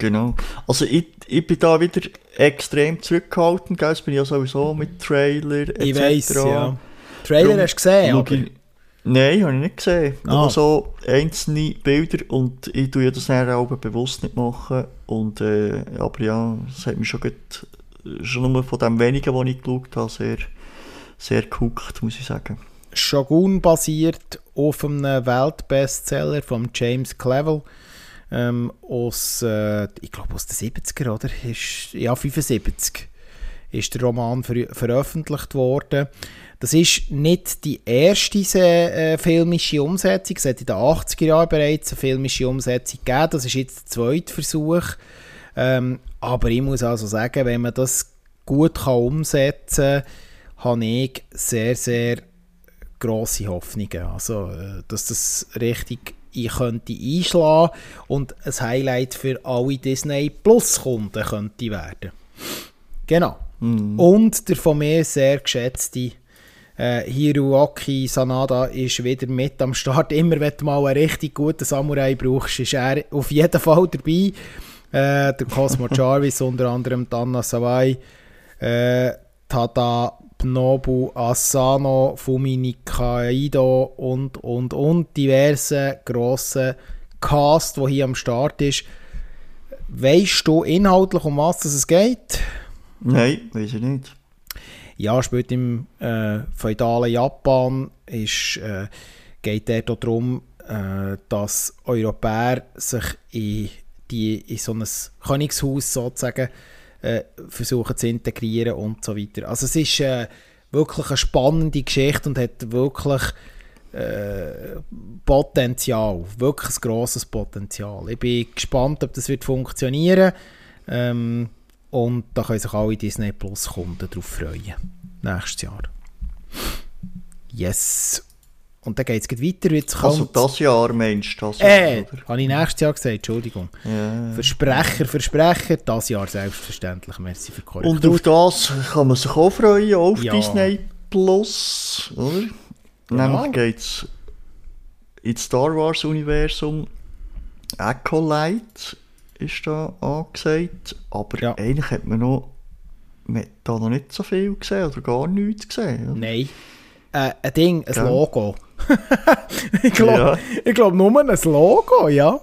Speaker 2: Genau. Also ich, ich bin da wieder extrem zurückgehalten, gell? bin ich ja sowieso mit Trailer etc.
Speaker 1: Ich weiss, ja. Trailer Darum hast du gesehen, aber... Ich,
Speaker 2: nein, habe ich nicht gesehen. Ah. Nur so einzelne Bilder und ich tue das dann auch bewusst nicht machen. Und, äh, aber ja, das hat mich schon, gut, schon nur von dem wenigen, was ich geschaut habe, sehr, sehr gehuckt, muss ich sagen.
Speaker 1: Shogun basiert auf einem Weltbestseller von James Clevel ähm, aus, äh, ich glaube aus den 70er, oder? Ist, ja, 75 ist der Roman ver veröffentlicht worden. Das ist nicht die erste äh, filmische Umsetzung. Es hat in den 80er Jahren bereits eine filmische Umsetzung gegeben. Das ist jetzt der zweite Versuch. Ähm, aber ich muss also sagen, wenn man das gut kann umsetzen kann, habe ich sehr, sehr grosse Hoffnungen. Also, äh, dass das richtig ich könnte einschlagen und ein Highlight für alle Disney Plus Kunden könnte werden. Genau. Mm. Und der von mir sehr geschätzte äh, Hiroaki Sanada ist wieder mit am Start. [laughs] Immer wenn du mal einen richtig guten Samurai brauchst, ist er auf jeden Fall dabei. Äh, der Cosmo [laughs] Jarvis, unter anderem Tanna Sawai, äh, Tada Nobu Asano, Fumi Nikaido und, und, und diverse grosse Cast, wo hier am Start ist. Weißt du inhaltlich, um was es geht?
Speaker 2: Nein, weiß ich nicht.
Speaker 1: Ja, spielt im äh, feudalen Japan. Ist, äh, geht dort darum, äh, dass Europäer sich in, die, in so ein Königshaus sozusagen äh, versuchen zu integrieren und so weiter. Also es ist äh, wirklich eine spannende Geschichte und hat wirklich äh, Potenzial, wirklich ein grosses Potenzial. Ich bin gespannt, ob das wird funktionieren ähm, und da können sich alle Disney Plus Kunden darauf freuen. Nächstes Jahr. Yes. Und dann geht es weiter. Jetzt
Speaker 2: also das Jahr meinst du? Das
Speaker 1: äh, habe ich nächstes Jahr gesagt, Entschuldigung. Ja. Versprecher, Versprecher, das Jahr selbstverständlich. Merci für
Speaker 2: Korrektur. Und auf das kann man sich auch freuen, auf ja. Disney Plus, oder? Ja. Nämlich geht es ins Star Wars Universum. Acolyte ist da angesagt, aber ja. eigentlich hat man noch man da noch nicht so viel gesehen oder gar nichts gesehen. Oder?
Speaker 1: Nein. Äh, ein Ding, ein ja. Logo. Ich glaube ja. glaub, nur ein Logo, ja.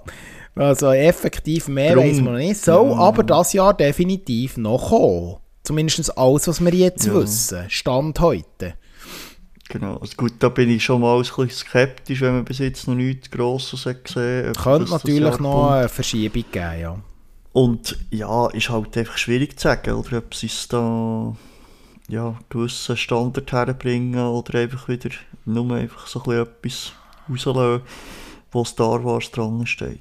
Speaker 1: Also effektiv mehr Drum, weiß man nicht. So, ja. aber das Jahr definitiv noch kommen. Zumindest alles, was wir jetzt ja. wissen. Stand heute.
Speaker 2: Genau, also gut, da bin ich schon mal ein bisschen skeptisch, wenn man bis jetzt noch nichts Grosses hat gesehen
Speaker 1: hat. Könnte natürlich noch eine Verschiebung geben, ja.
Speaker 2: Und ja, ist halt einfach schwierig zu sagen, oder ob sie es da ja, gewissen Standard herbringen oder einfach wieder nur einfach so etwas rauslassen, wo Star Wars dran steht.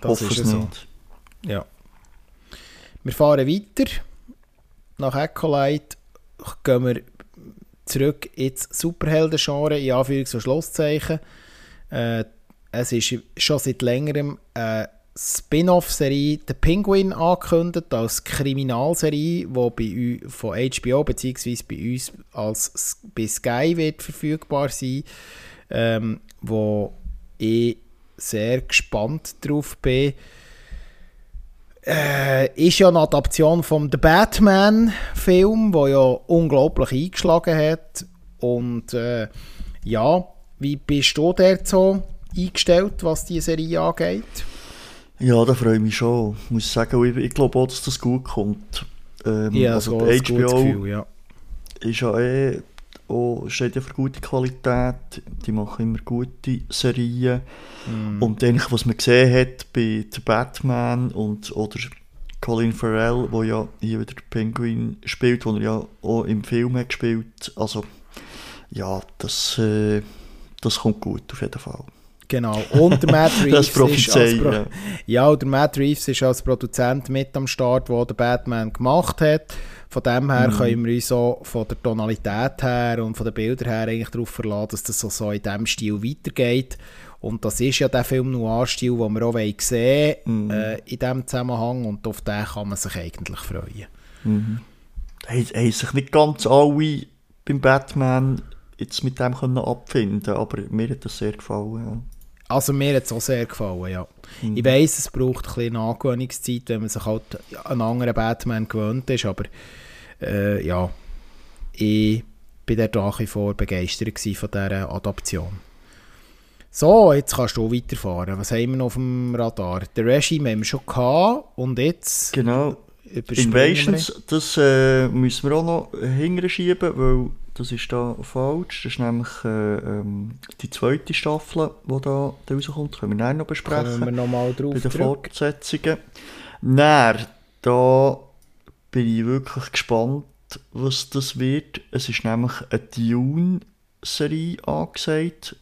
Speaker 1: Das Hoffe ist es nicht. Ja. Wir fahren weiter. Nach Acolyte gehen wir zurück ins Superhelden-Genre, in Anführungs- und Schlusszeichen. Äh, es ist schon seit längerem eine Spin-off-Serie The Penguin angekündigt als Kriminalserie, die bei von HBO bzw. bei uns als bei Sky wird verfügbar sein, ähm, wo ich sehr gespannt drauf bin. Äh, ist ja eine Adaption vom The Batman-Film, der ja unglaublich eingeschlagen hat. Und äh, ja, wie bist du dort so eingestellt, was die Serie angeht?
Speaker 2: Ja, da freue ich mich schon. Ich muss sagen, ich, ich glaube auch, dass das gut kommt. Ähm,
Speaker 1: ja, also so HBO Gefühl, ja.
Speaker 2: ist ja eh auch, steht ja für gute Qualität. Die machen immer gute Serien. Mm. Und eigentlich, was man gesehen hat bei The Batman und oder Colin Farrell, wo ja hier wieder der Penguin spielt, wo er ja auch im Film hat gespielt. Also ja, das, äh, das kommt gut auf jeden Fall.
Speaker 1: Genau. Und der Matt [laughs] Reeves,
Speaker 2: ist als Pro ja.
Speaker 1: ja, der Matt Reeves ist als Produzent mit am Start, der der Batman gemacht hat. Von dem her mhm. können wir uns auch von der Tonalität her und von den Bildern her eigentlich darauf verlassen, dass das so, so in diesem Stil weitergeht. Und das ist ja der Film Noir-Stil, den wir auch sehen mhm. äh, in diesem Zusammenhang. Und auf den kann man sich eigentlich freuen.
Speaker 2: Mhm. Haben sich nicht ganz alle beim Batman jetzt mit dem können abfinden aber mir hat das sehr gefallen. Ja.
Speaker 1: Also mir hat es auch sehr gefallen, ja. Mhm. Ich weiss, es braucht ein bisschen Angewöhnungszeit, wenn man sich halt an einen anderen Batman gewöhnt ist, aber äh, ja, ich bin dort nach wie vor begeistert von dieser Adaption. So, jetzt kannst du weiterfahren. Was haben wir noch auf dem Radar? Der Regime haben wir schon gehabt und jetzt...
Speaker 2: Genau. Invasions, das äh, müssen wir auch noch hinterschieben, weil das ist da falsch. Das ist nämlich äh, ähm, die zweite Staffel, die da rauskommt. Das können wir noch besprechen.
Speaker 1: Kommen wir nochmal drauf
Speaker 2: Bei den. Fortsetzungen. Dann, da bin ich wirklich gespannt, was das wird. Es ist nämlich eine Dune-Serie angesagt.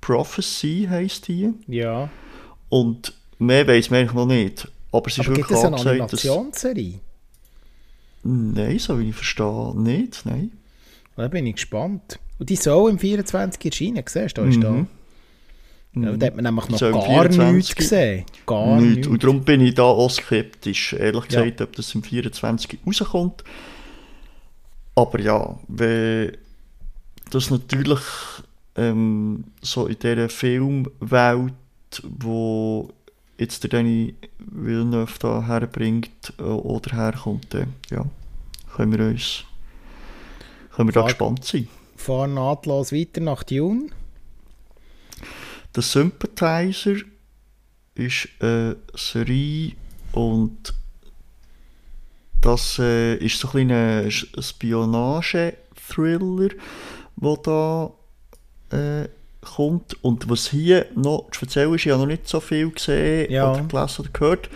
Speaker 2: Prophecy heisst die.
Speaker 1: Ja.
Speaker 2: Und mehr weiß man eigentlich noch nicht. Aber es ist
Speaker 1: Aber gibt
Speaker 2: wirklich
Speaker 1: es eine
Speaker 2: angesagt, dass...
Speaker 1: Animationsserie?
Speaker 2: Nein, so wie ich verstehe, nicht. Nein.
Speaker 1: Da bin ich gespannt. Und die soll im 24 erscheinen, siehst du? Da ist da.
Speaker 2: Mhm.
Speaker 1: Ja, da hat man nämlich noch
Speaker 2: im
Speaker 1: gar
Speaker 2: 24
Speaker 1: nichts gesehen. Gar
Speaker 2: Nicht.
Speaker 1: nichts.
Speaker 2: Und darum bin ich da auch skeptisch, ehrlich
Speaker 1: Ja.
Speaker 2: gesagt, ob das im 24 rauskommt. Aber ja, wenn das natürlich ähm, so in dieser Filmwelt, wo jetzt der Danny Villeneuve da herbringt äh, oder herkommt, dann, ja, können wir uns können wir da
Speaker 1: Frage-
Speaker 2: gespannt sein.
Speaker 1: Fahr nahtlos weiter nach Dune.
Speaker 2: Der Sympathizer ist eine Serie und das äh, ist so ein kleiner Spionage-Thriller, der da äh, kommt. Und was hier noch speziell ist, ich habe noch nicht so viel gesehen
Speaker 1: Ja.
Speaker 2: oder gelesen oder gehört,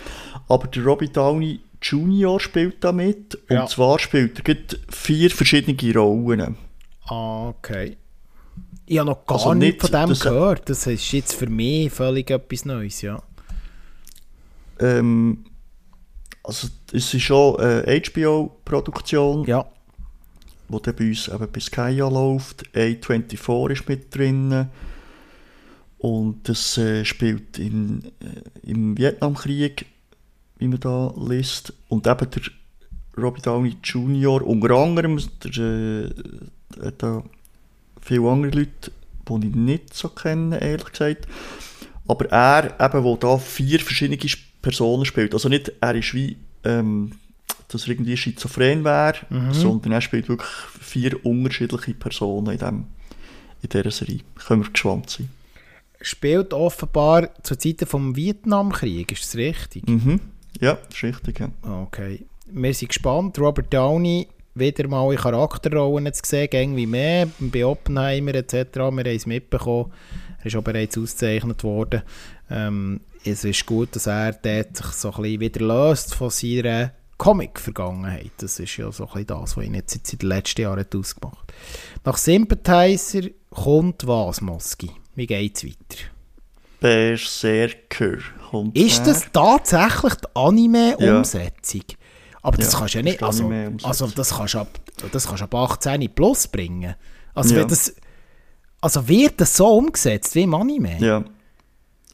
Speaker 2: aber der Robbie Downey Jr. spielt da mit. Und
Speaker 1: Ja.
Speaker 2: zwar spielt er vier verschiedene Rollen.
Speaker 1: Ah, okay. Ich habe noch gar
Speaker 2: Also
Speaker 1: nichts
Speaker 2: nicht,
Speaker 1: von dem
Speaker 2: dass-
Speaker 1: gehört. Das ist jetzt für mich völlig etwas Neues, ja.
Speaker 2: Ähm, also es ist schon eine HBO-Produktion.
Speaker 1: Ja,
Speaker 2: wo dann bei uns eben bei Sky ja läuft. A24 ist mit drin. Und das äh, spielt in, äh, im Vietnamkrieg, wie man da liest. Und eben der Robbie Downey Jr. unter anderem, der, äh, da viele andere Leute, die ich nicht so kenne, ehrlich gesagt. Aber er, eben, wo da vier verschiedene Personen spielt. Also nicht, er ist wie, ähm, dass er irgendwie schizophren wäre, sondern er spielt wirklich vier unterschiedliche Personen in, dem, in dieser Serie. Können wir gespannt sein.
Speaker 1: spielt offenbar zu Zeiten vom Vietnamkrieg, ist das richtig?
Speaker 2: Mhm. Ja, das ist richtig. Ja.
Speaker 1: Okay. Wir sind gespannt. Robert Downey wieder mal in Charakterrollen zu sehen, gäng wie mehr, bei Oppenheimer etc. Wir haben es mitbekommen. Er ist auch bereits ausgezeichnet worden. Ähm, es ist gut, dass er dort sich so ein bisschen wieder löst von seiner Comic-Vergangenheit. Das ist ja so ein bisschen das, was ihn jetzt in den letzten Jahren hat ausgemacht Nach Sympathizer kommt was, Moski? Wie geht es weiter?
Speaker 2: Berserker kommt
Speaker 1: Ist
Speaker 2: her.
Speaker 1: das tatsächlich die Anime-Umsetzung? Aber das
Speaker 2: Ja,
Speaker 1: kannst du ja nicht. Also, also das kannst du ab, das kannst ab 18 plus bringen. Also,
Speaker 2: Ja.
Speaker 1: wird das, also wird das so umgesetzt wie im Anime?
Speaker 2: Ja.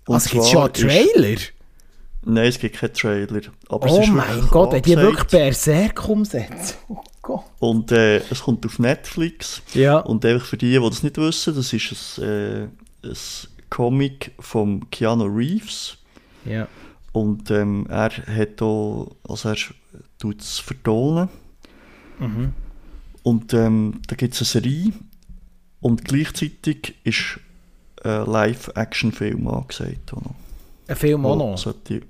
Speaker 2: Und
Speaker 1: also gibt es schon einen Trailer?
Speaker 2: Ist, nein, es gibt keinen Trailer. Aber es
Speaker 1: oh
Speaker 2: ist
Speaker 1: mein Gott, wenn die wirklich Berserk umsetzen. [laughs] Oh Gott.
Speaker 2: Und äh, es kommt auf Netflix.
Speaker 1: Ja.
Speaker 2: Und einfach für die, die das nicht wissen, das ist ein, äh, ein Comic von Keanu Reeves.
Speaker 1: ja.
Speaker 2: Und ähm, er hat auch, also er tut es vertonen.
Speaker 1: Mhm.
Speaker 2: Und ähm, da gibt es eine Serie. Und gleichzeitig ist ein Live-Action-Film angesagt.
Speaker 1: Ein Film auch noch.
Speaker 2: Sollte,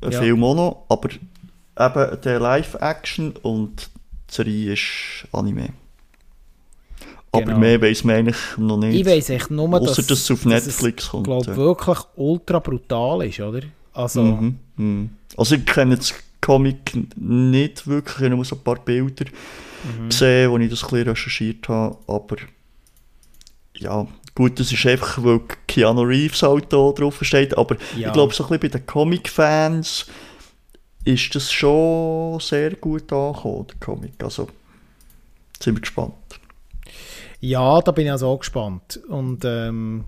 Speaker 2: ein
Speaker 1: Ja.
Speaker 2: Film auch noch, aber eben der Live-Action und die Serie ist Anime. Aber
Speaker 1: Genau.
Speaker 2: mehr weiß man eigentlich noch nicht.
Speaker 1: Ich weiss echt nur, dass,
Speaker 2: Ausser, dass es auf Netflix
Speaker 1: es,
Speaker 2: kommt,
Speaker 1: glaub,
Speaker 2: ja.
Speaker 1: wirklich ultra brutal ist, oder? Also,
Speaker 2: Mhm, mhm. Also ich kenne das Comic nicht wirklich, ich habe nur so ein paar Bilder
Speaker 1: Mhm.
Speaker 2: gesehen, wo ich das ein bisschen recherchiert habe, aber ja, gut, das ist einfach, weil Keanu Reeves halt da drauf steht, aber
Speaker 1: Ja.
Speaker 2: ich glaube, so ein bisschen bei den Comic-Fans ist das schon sehr gut angekommen, der Comic, also sind wir gespannt.
Speaker 1: Ja, da bin ich also auch gespannt. Und ähm,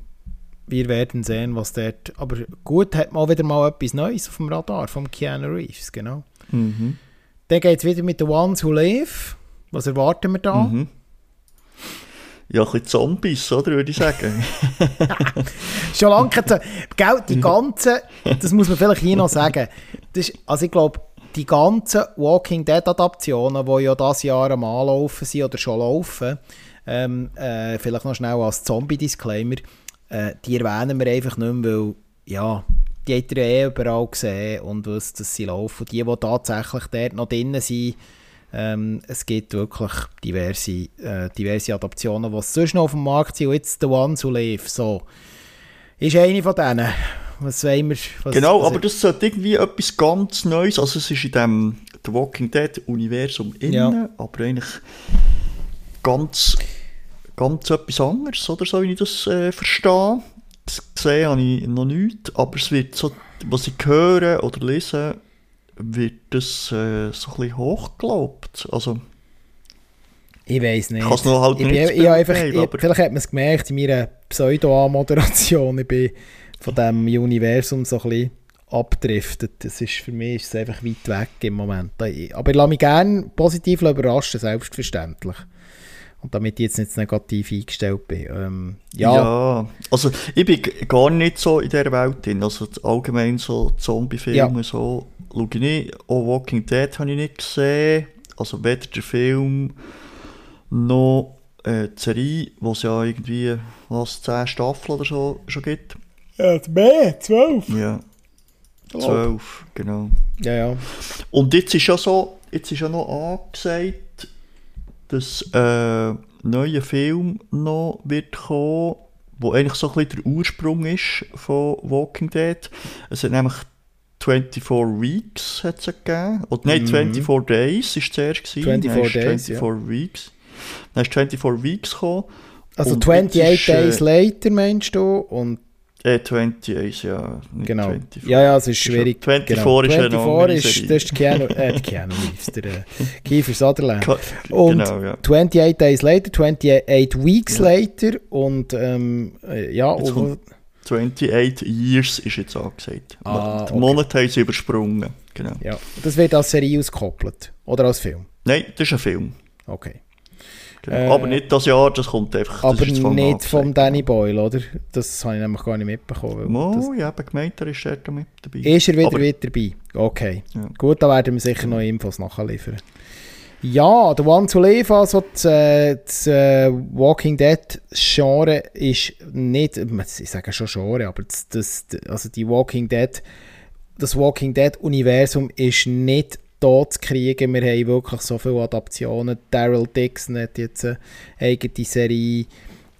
Speaker 1: wir werden sehen, was dort. Aber gut, hat man auch wieder mal etwas Neues auf dem Radar vom Keanu Reeves, genau.
Speaker 2: Mhm.
Speaker 1: Dann geht es wieder mit The Ones Who Live. Was erwarten wir da?
Speaker 2: Mhm. Ja, ein bisschen Zombies, oder, würde ich sagen. [laughs]
Speaker 1: Schon lange keine. Gell, die ganzen, das muss man vielleicht hier noch sagen. Das ist, also ich glaube, die ganzen Walking Dead Adaptionen, die ja dieses Jahr am Anlaufen sind oder schon laufen, ähm, äh, vielleicht noch schnell als Zombie-Disclaimer, äh, die erwähnen wir einfach nicht mehr, weil, ja, die habt ihr eh überall gesehen und wisst, dass sie laufen. Die, die tatsächlich dort noch drinnen sind, Ähm, es gibt wirklich diverse, äh, diverse Adaptionen, die sonst noch auf dem Markt sind. Und jetzt The One to Live, so, ist eine von denen. Was wollen wir? Was,
Speaker 2: genau,
Speaker 1: was
Speaker 2: aber das sollte irgendwie etwas ganz Neues. Also es ist in dem The Walking Dead Universum innen,
Speaker 1: Ja.
Speaker 2: aber eigentlich ganz, ganz etwas anderes, oder so, wie ich das äh, verstehe. Das gesehen habe ich noch nicht, aber es wird so, was ich höre oder lese, wird das äh, so ein bisschen hochgelobt. Also,
Speaker 1: Ich weiß nicht.
Speaker 2: Ich kann's noch halt
Speaker 1: ich
Speaker 2: nicht
Speaker 1: ich, habe einfach,
Speaker 2: beurteilen,
Speaker 1: ich, Vielleicht hat man es gemerkt in meiner Pseudo-Moderation. Ich bin von diesem Universum so ein bisschen abdriftet. Das ist, für mich ist es einfach weit weg im Moment. Aber ich lasse mich gerne positiv überraschen, selbstverständlich. Und damit ich jetzt nicht negativ eingestellt bin. Ähm, ja,
Speaker 2: Ja. also ich bin gar nicht so in dieser Welt drin. Also allgemein so Zombie-Filme
Speaker 1: Ja.
Speaker 2: und so schaue ich nicht. Auch Walking Dead habe ich nicht gesehen. Also weder der Film noch äh, die Serie, wo es ja irgendwie was, 10 Staffeln oder so schon gibt.
Speaker 1: ja mehr, zwölf.
Speaker 2: Ja, 12, genau.
Speaker 1: Ja, ja.
Speaker 2: Und jetzt ist ja so, jetzt ist ja noch angesagt, dass äh, neuer Film noch wird kommen, wo eigentlich so ein bisschen der Ursprung ist von Walking Dead. Es hat nämlich 24 Weeks hat es gegeben. Oder nein, 24 Days ist zuerst gewesen.
Speaker 1: 24
Speaker 2: Dann ist
Speaker 1: Days,
Speaker 2: 24 Weeks. Dann ist 24 Weeks gekommen.
Speaker 1: Also
Speaker 2: Und
Speaker 1: 28
Speaker 2: jetzt ist, äh,
Speaker 1: Days Later meinst du? Und
Speaker 2: Äh, 28, ja. Nicht
Speaker 1: Genau.
Speaker 2: 24.
Speaker 1: Ja, ja, es ist
Speaker 2: Ist ja-
Speaker 1: schwierig.
Speaker 2: 24
Speaker 1: genau.
Speaker 2: ist ja noch
Speaker 1: 24 ist, das ist Keanu, äh, die Keanu Reeves, der äh, [laughs] Kiefer Sutherland. Und
Speaker 2: genau, ja.
Speaker 1: 28 Days Later, 28 Weeks Later und ähm, äh, ja,
Speaker 2: Jetzt
Speaker 1: und,
Speaker 2: kommt- 28 Years ist jetzt angesagt.
Speaker 1: Ah,
Speaker 2: Den
Speaker 1: okay.
Speaker 2: Monat haben sie übersprungen. Genau.
Speaker 1: ja, das wird als Serie ausgekoppelt oder als Film.
Speaker 2: Nein, das ist ein Film.
Speaker 1: Okay. Äh,
Speaker 2: aber nicht das Jahr, das kommt einfach. das
Speaker 1: Aber nicht vom Danny Boyle, oder? Das habe ich nämlich gar nicht mitbekommen.
Speaker 2: Mo, ich habe gemeint, er ist dort mit dabei.
Speaker 1: ist er wieder,
Speaker 2: Aber-
Speaker 1: wieder dabei? Okay.
Speaker 2: Ja.
Speaker 1: Gut, da werden wir sicher noch Infos nachliefern. Ja, The One to Live, also das, äh, das äh, Walking Dead Genre ist nicht, ich sage schon Genre, aber das, das, also die Walking Dead, das Walking Dead Universum ist nicht tot zu kriegen. Wir haben wirklich so viele Adaptionen. Daryl Dixon hat jetzt eine eigene Serie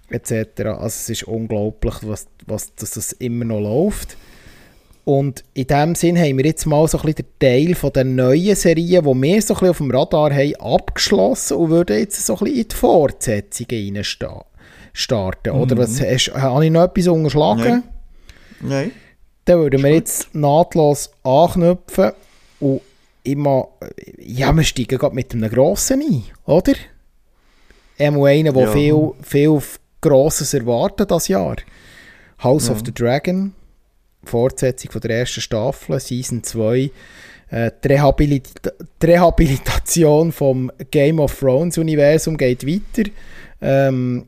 Speaker 1: etc. Also es ist unglaublich, was, was dass das immer noch läuft. Und in dem Sinn haben wir jetzt mal so ein bisschen den Teil von der neuen Serie, die wir so ein bisschen auf dem Radar haben, abgeschlossen und würden jetzt so ein bisschen in die Fortsetzungen reinsta- starten. Oder was, hast, habe ich noch etwas unterschlagen?
Speaker 2: Nein. Nein.
Speaker 1: Dann würden wir jetzt nahtlos anknüpfen und immer, ja, wir steigen gerade mit einem Grossen ein, oder? Einmal einer, der
Speaker 2: Ja.
Speaker 1: viel, viel Grosses erwartet das Jahr. House
Speaker 2: Ja.
Speaker 1: of the Dragon, Fortsetzung von der ersten Staffel, Season 2. Äh, die, Rehabilit die Rehabilitation vom Game of Thrones Universum geht weiter. Ähm,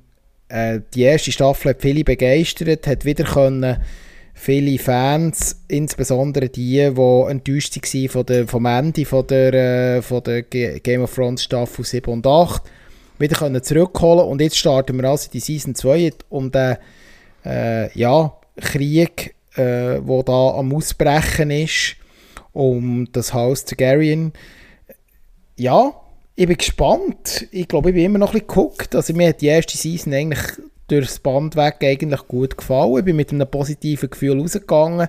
Speaker 1: äh, die erste Staffel hat viele begeistert, hat wieder können viele Fans, insbesondere die, die enttäuscht waren von der, vom Ende von der, äh, von der Game of Thrones Staffel 7 und 8, wieder können zurückholen und jetzt starten wir also die Season 2 um den äh, ja, Krieg, äh, wo da am Ausbrechen ist, um das Haus Targaryen. Ja, ich bin gespannt. Ich glaube, ich bin immer noch ein bisschen geguckt. Also mir hat die erste Season eigentlich durchs Band weg eigentlich gut gefallen. Ich bin mit einem positiven Gefühl rausgegangen.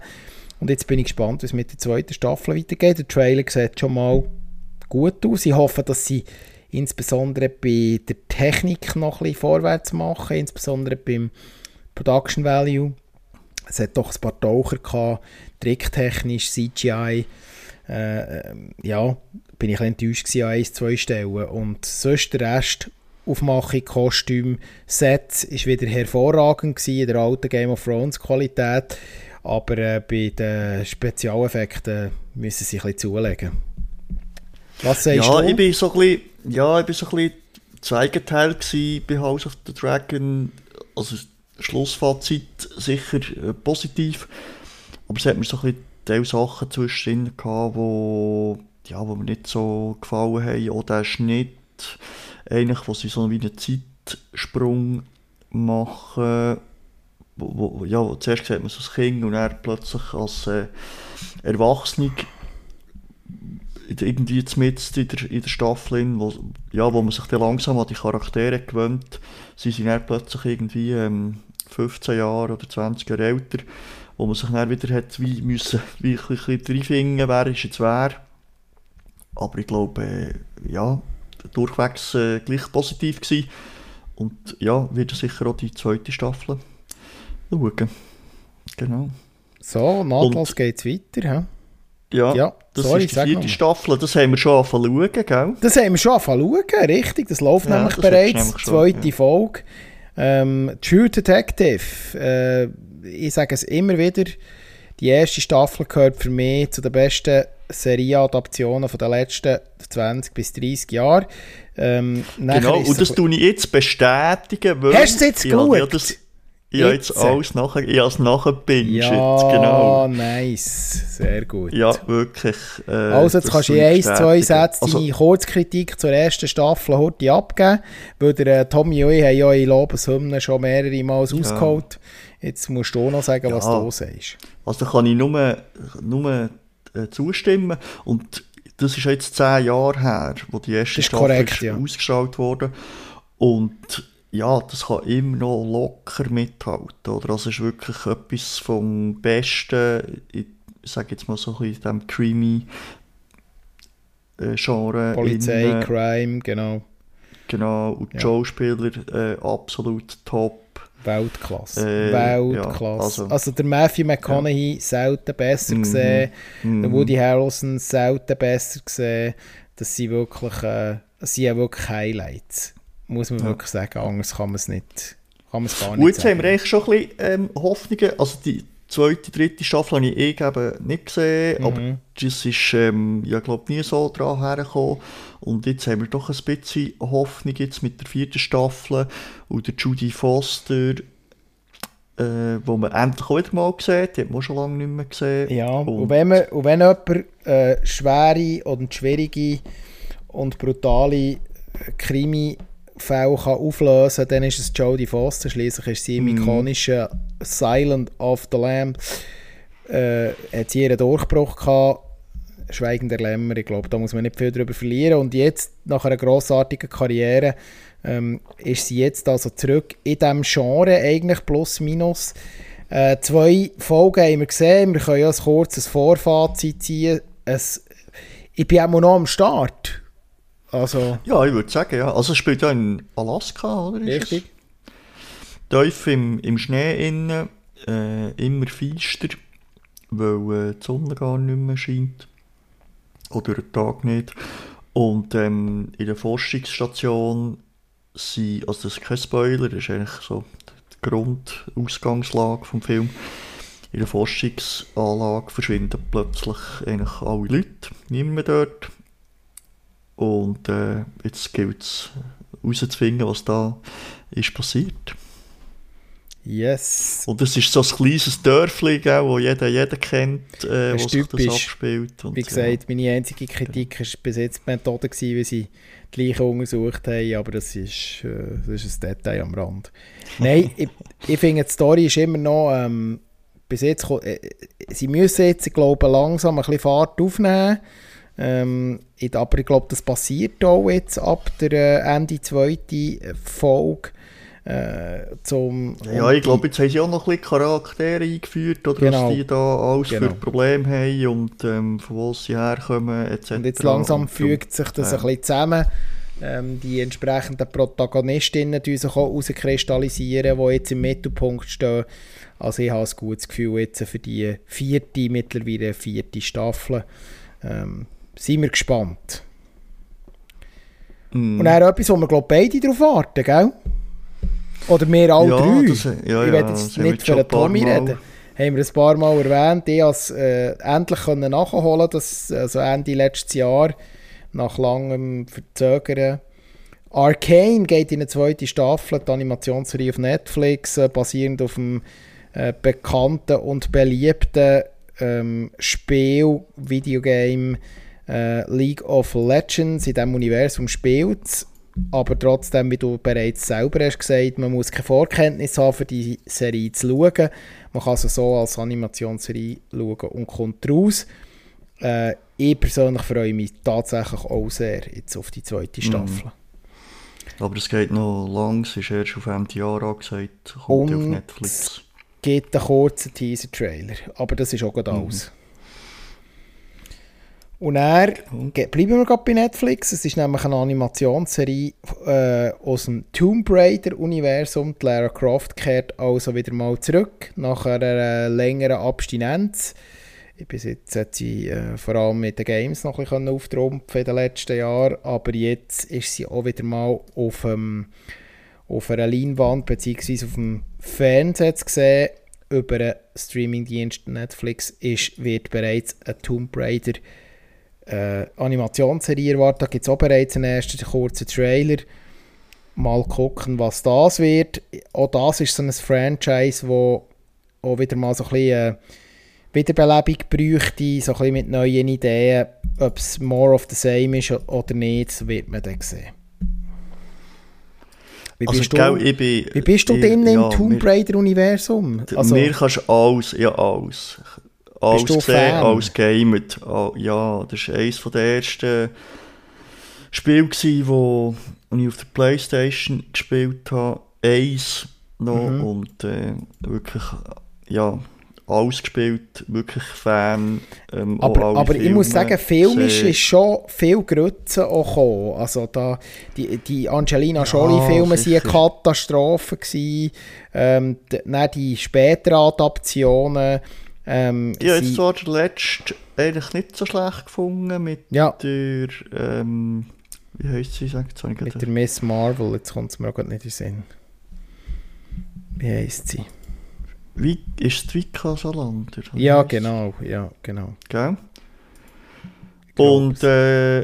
Speaker 1: Und jetzt bin ich gespannt, wie es mit der zweiten Staffel weitergeht. Der Trailer sieht schon mal gut aus. Ich hoffe, dass sie insbesondere bei der Technik noch ein bisschen vorwärts machen, insbesondere beim Production Value. Es hat doch ein paar Taucher gehabt, tricktechnisch, CGI. Äh, ähm, ja, bin ich ein enttäuscht an ein, zwei Stellen. Und sonst der Rest, Aufmachung, Kostüm, Sets, ist wieder hervorragend gewesen, in der alten Game of Thrones Qualität. Aber äh, bei den Spezialeffekten müssen sie ein bisschen zulegen. Was sagst
Speaker 2: Ja,
Speaker 1: du?
Speaker 2: ich bin so ein bisschen, ja, ich bin so ein bisschen zweigeteilt bei House of the Dragon. Also Schlussfazit sicher äh, positiv, aber es hat mir so ein bisschen Teil Sachen zwischendrin gehabt, wo, ja, wo mir nicht so gefallen haben. Auch der Schnitt, eigentlich, wo sie so einen Zeitsprung machen, wo, wo, ja, wo zuerst sieht man so ein Kind und dann plötzlich als äh, Erwachsene irgendwie mit in der, in der Staffel, wo, ja, wo man sich dann langsam an die Charaktere gewöhnt. Sie sind dann plötzlich irgendwie ähm, 15 Jahre oder 20 Jahre älter, wo man sich dann wieder hat, wie müssen, [laughs] bisschen reinfinden, wer ist jetzt wer. Aber ich glaube, äh, ja, durchwegs äh, gleich positiv gewesen. Und ja, wird sicher auch die zweite Staffel schauen. Genau.
Speaker 1: So, nahtlos geht es weiter. He?
Speaker 2: Ja, ja, das sorry, ist die vierte Staffel, das haben wir schon angefangen zu schauen, gell?
Speaker 1: Das haben wir schon angefangen zu schauen, richtig, das läuft ja, nämlich das bereits, nämlich schon, zweite ja. Folge. Ähm, True Detective, äh, ich sage es immer wieder, die erste Staffel gehört für mich zu den besten Serieadaptionen der letzten 20 bis 30 Jahre. Ähm,
Speaker 2: genau, und das tue ich jetzt bestätigen,
Speaker 1: weil... Hast du es jetzt gut?
Speaker 2: Ich habe jetzt alles nachher, ich habe es nachgebinged,
Speaker 1: ja, genau. nice, sehr gut.
Speaker 2: Ja, wirklich.
Speaker 1: Äh, also jetzt kannst du in ein, zwei Sätze also, deine Kurzkritik zur ersten Staffel heute abgeben, weil der äh, Tommy und ich haben ja in Lobeshymnen schon mehrere Mal ja. ausgeholt. Jetzt musst du auch noch sagen, ja. was du sagst.
Speaker 2: Also da kann ich nur, nur äh, zustimmen und das ist jetzt zehn Jahre her, wo die erste Staffel korrekt, ja. ausgestrahlt wurde und ja, das kann immer noch locker mithalten. Oder? Also es ist wirklich etwas vom Besten, ich sage jetzt mal so ein bisschen in diesem creamy äh, Genre.
Speaker 1: Polizei, in, Crime, genau.
Speaker 2: Genau, und die ja. Schauspieler äh, absolut top.
Speaker 1: Weltklasse. Äh, Weltklasse. Ja, also, also, der Matthew McConaughey ja. selten besser mhm. gesehen, mhm. der Woody Harrelson selten besser gesehen. Das sind wirklich, äh, das sind ja wirklich Highlights muss man ja. wirklich sagen. Anders kann man es nicht, kann man es gar nicht
Speaker 2: jetzt sagen. haben wir eigentlich schon ein bisschen ähm, Hoffnungen. Also die zweite, dritte Staffel habe ich eben nicht gesehen, mhm. aber das ist, ähm, ja, glaube nie so dran hergekommen. Und jetzt haben wir doch ein bisschen Hoffnung jetzt mit der vierten Staffel und der Judy Foster, äh, wo man endlich auch wieder mal sieht, die hat man schon lange nicht mehr gesehen.
Speaker 1: Ja, und, und wenn, man, und wenn jemand äh, schwere und schwierige und brutale Krimi Fälle kann auflösen kann, dann ist es Jodie Foster. Schließlich ist sie im mm. ikonischen Silent of the Lamb. Äh, hat sie ihren Durchbruch gehabt. Schweigender Lämmer, ich glaube, da muss man nicht viel darüber verlieren. Und jetzt, nach einer grossartigen Karriere, ähm, ist sie jetzt also zurück in diesem Genre, eigentlich plus minus. Äh, zwei Folgen haben wir gesehen, wir können ja ein kurzes Vorfazit ziehen. Es, ich bin auch noch am Start. Also,
Speaker 2: ja, ich würde sagen, ja. Also es spielt ja in Alaska, oder?
Speaker 1: Richtig.
Speaker 2: Tief im, im Schnee innen, äh, immer feister, weil äh, die Sonne gar nicht mehr scheint. Oder der Tag nicht. Und ähm, in der Forschungsstation sind, also das ist kein Spoiler, das ist eigentlich so die Grundausgangslage vom Film. In der Forschungsanlage verschwinden plötzlich eigentlich alle Leute, niemand mehr dort. Und äh, jetzt gilt es herauszufinden, was da ist passiert.
Speaker 1: Yes.
Speaker 2: Und es ist so ein kleines Dörfli, wo jeder, jeder kennt, äh, wo sich das abspielt.
Speaker 1: Und, wie gesagt, ja. meine einzige Kritik war bis jetzt die Methode, gewesen, wie sie die Leichen untersucht haben, aber das ist, äh, das ist ein Detail am Rand. [laughs] Nein, ich, ich finde, die Story ist immer noch, ähm, bis jetzt, äh, sie müssen jetzt, glaube ich, langsam ein bisschen Fahrt aufnehmen. Ähm, aber ich glaube, das passiert auch jetzt ab der äh, Ende zweiten Folge. Äh, zum,
Speaker 2: ja, ich glaube, jetzt haben sie auch noch ein bisschen Charaktere eingeführt, oder genau. was die da alles genau. für Probleme haben und ähm, von wo sie herkommen, etc.
Speaker 1: Und jetzt langsam fügt sich das ja. ein bisschen zusammen. Ähm, die entsprechenden Protagonistinnen die sich auch herauskristallisieren, die jetzt im Mittelpunkt stehen. Also ich habe ein gutes Gefühl jetzt für die vierte, mittlerweile vierte Staffel. Ähm, sind wir gespannt. Mm. Und dann etwas, wo wir glaub, beide darauf warten, gell? Oder wir alle ja, drei. Das, ja, ich werde jetzt nicht für den Tommy reden. Haben wir ein paar Mal erwähnt. Ich konnte äh, endlich können nachholen das also Ende letztes Jahr, nach langem Verzögern. Arcane geht in eine zweite Staffel, die Animationsserie auf Netflix, äh, basierend auf dem äh, bekannten und beliebten ähm, Spiel, Videogame äh, League of Legends in diesem Universum spielt. Aber trotzdem, wie du bereits selber hast gesagt, man muss keine Vorkenntnis haben, für die Serie zu schauen. Man kann sie so als Animationsserie schauen und kommt raus. Äh, ich persönlich freue mich tatsächlich auch sehr jetzt auf die zweite Staffel. Mhm.
Speaker 2: Aber es geht noch lang, es ist erst auf Jahr angesagt, kommt auf Netflix. Es
Speaker 1: gibt einen kurzen Teaser-Trailer, aber das ist auch gerade mhm. alles. Und er bleiben wir gerade bei Netflix. Es ist nämlich eine Animationsserie äh, aus dem Tomb Raider-Universum. Lara Croft kehrt also wieder mal zurück nach einer längeren Abstinenz. Bis jetzt hat sie äh, vor allem mit den Games noch ein bisschen auftrumpfen in den letzten Jahren, aber jetzt ist sie auch wieder mal auf, ähm, auf einer Leinwand bzw. auf dem Fernseher zu sehen. Über den Streamingdienst Netflix ist, wird bereits ein Tomb Raider äh, Animationsserie erwartet. Da gibt es auch bereits einen ersten kurzen Trailer. Mal gucken, was das wird. Auch das ist so ein Franchise, wo auch wieder mal so ein bisschen... Äh, Wiederbelebung bräuchte, so ein bisschen mit neuen Ideen. Ob es more of the same ist oder nicht, wird man dann sehen. Wie also, bist, du, bin, wie bist du ich, drin ja, im Tomb Raider-Universum?
Speaker 2: Also, mir kannst du alles, ja alles. Alles gesehen, alles gamet. Ja, das war eines der ersten Spiele, wo ich auf der Playstation gespielt habe. Eins noch mhm. und äh, wirklich, ja ausgespielt, wirklich Fan.
Speaker 1: Ähm, aber aber ich muss sagen, filmisch ist schon viel Grütze auch gekommen. Also da, die, die Angelina Jolie-Filme ja, waren eine Katastrophe. Gewesen. Ähm, die, die späteren Adaptionen. Ähm,
Speaker 2: habe jetzt den letzten eigentlich nicht so schlecht gefunden mit ja. der, ähm, wie heisst sie, sagt
Speaker 1: Mit der Miss Marvel, jetzt kommt es mir auch nicht in den Sinn. Wie heisst sie?
Speaker 2: Wie, ist es Vika Salander?
Speaker 1: Ja, genau, ja, genau.
Speaker 2: Gell? Und äh,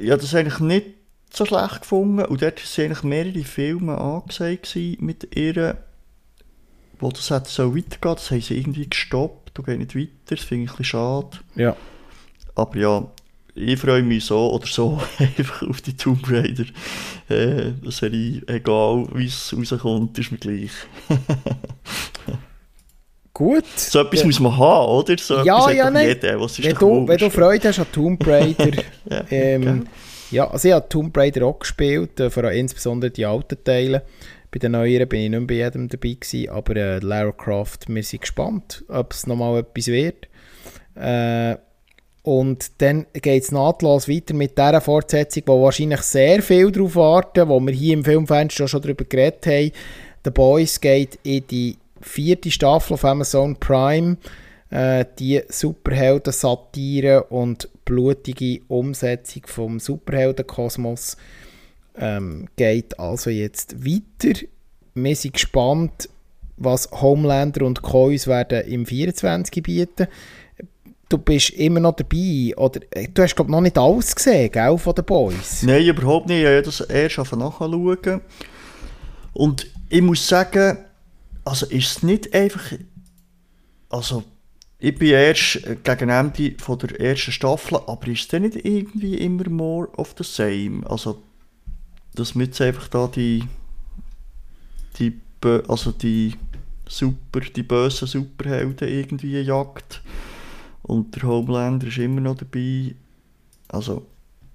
Speaker 2: ja, das eigentlich nicht so schlecht gefunden. Und dort waren eigentlich mehrere Filme angesagt mit ihr, wo das so weitergehen. Das haben sie irgendwie gestoppt und geht nicht weiter. Das finde ich ein bisschen schade.
Speaker 1: Ja.
Speaker 2: Aber ja, ich freue mich so oder so [laughs] einfach auf die Tomb Raider äh, Serie. Egal wie es rauskommt, ist mir gleich. [laughs]
Speaker 1: Gut.
Speaker 2: So etwas ja. muss man haben, oder? So
Speaker 1: ja, ja, nein. Jeder, was ist wenn, du, wenn du Freude hast an Tomb Raider. [laughs] ja, ähm, ja, also ich habe Tomb Raider auch gespielt, äh, vor allem insbesondere die alten Teile. Bei den neueren bin ich nicht bei jedem dabei gewesen, aber äh, Lara Croft, wir sind gespannt, ob es nochmal etwas wird. Äh, und dann geht es nahtlos weiter mit dieser Fortsetzung, wo wahrscheinlich sehr viel darauf warten, wo wir hier im Filmfenster schon darüber geredet haben. The Boys geht in die vierte Staffel auf Amazon Prime. Äh, die Superhelden-Satire und blutige Umsetzung vom Superheldenkosmos ähm, geht also jetzt weiter. Wir sind gespannt, was Homelander und Co. werden im 24 bieten. Du bist immer noch dabei, oder äh, du hast glaube noch nicht alles gesehen, gell, von den Boys?
Speaker 2: Nein, überhaupt nicht. Ich habe das erst nachschauen. Und ich muss sagen, also ist es nicht einfach, also ich bin erst gegen Ende von der ersten Staffel, aber ist es nicht irgendwie immer more of the same? Also, dass man jetzt einfach da die, die, also die super, die bösen Superhelden irgendwie jagt und der Homelander ist immer noch dabei. Also,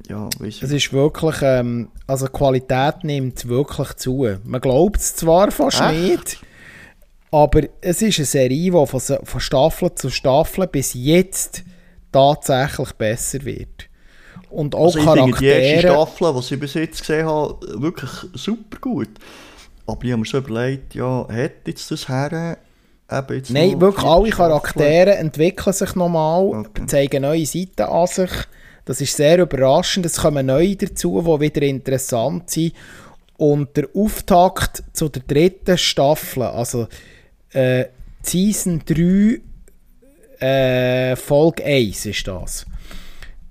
Speaker 2: ja,
Speaker 1: weiss Es ist wirklich, ähm, also die Qualität nimmt wirklich zu. Man glaubt es zwar fast Echt? nicht, aber es ist eine Serie, die von, von Staffel zu Staffel bis jetzt tatsächlich besser wird. Und auch also Charaktere...
Speaker 2: Die erste Staffel, die ich bis jetzt gesehen habe, wirklich super gut. Aber ich habe mir so überlegt, ja, hat jetzt das her... Jetzt
Speaker 1: Nein, wirklich alle Charaktere entwickeln sich nochmal, okay. zeigen neue Seiten an sich. Das ist sehr überraschend. Es kommen neue dazu, die wieder interessant sind. Und der Auftakt zu der dritten Staffel, also äh, Season 3, äh, Folge 1 ist das.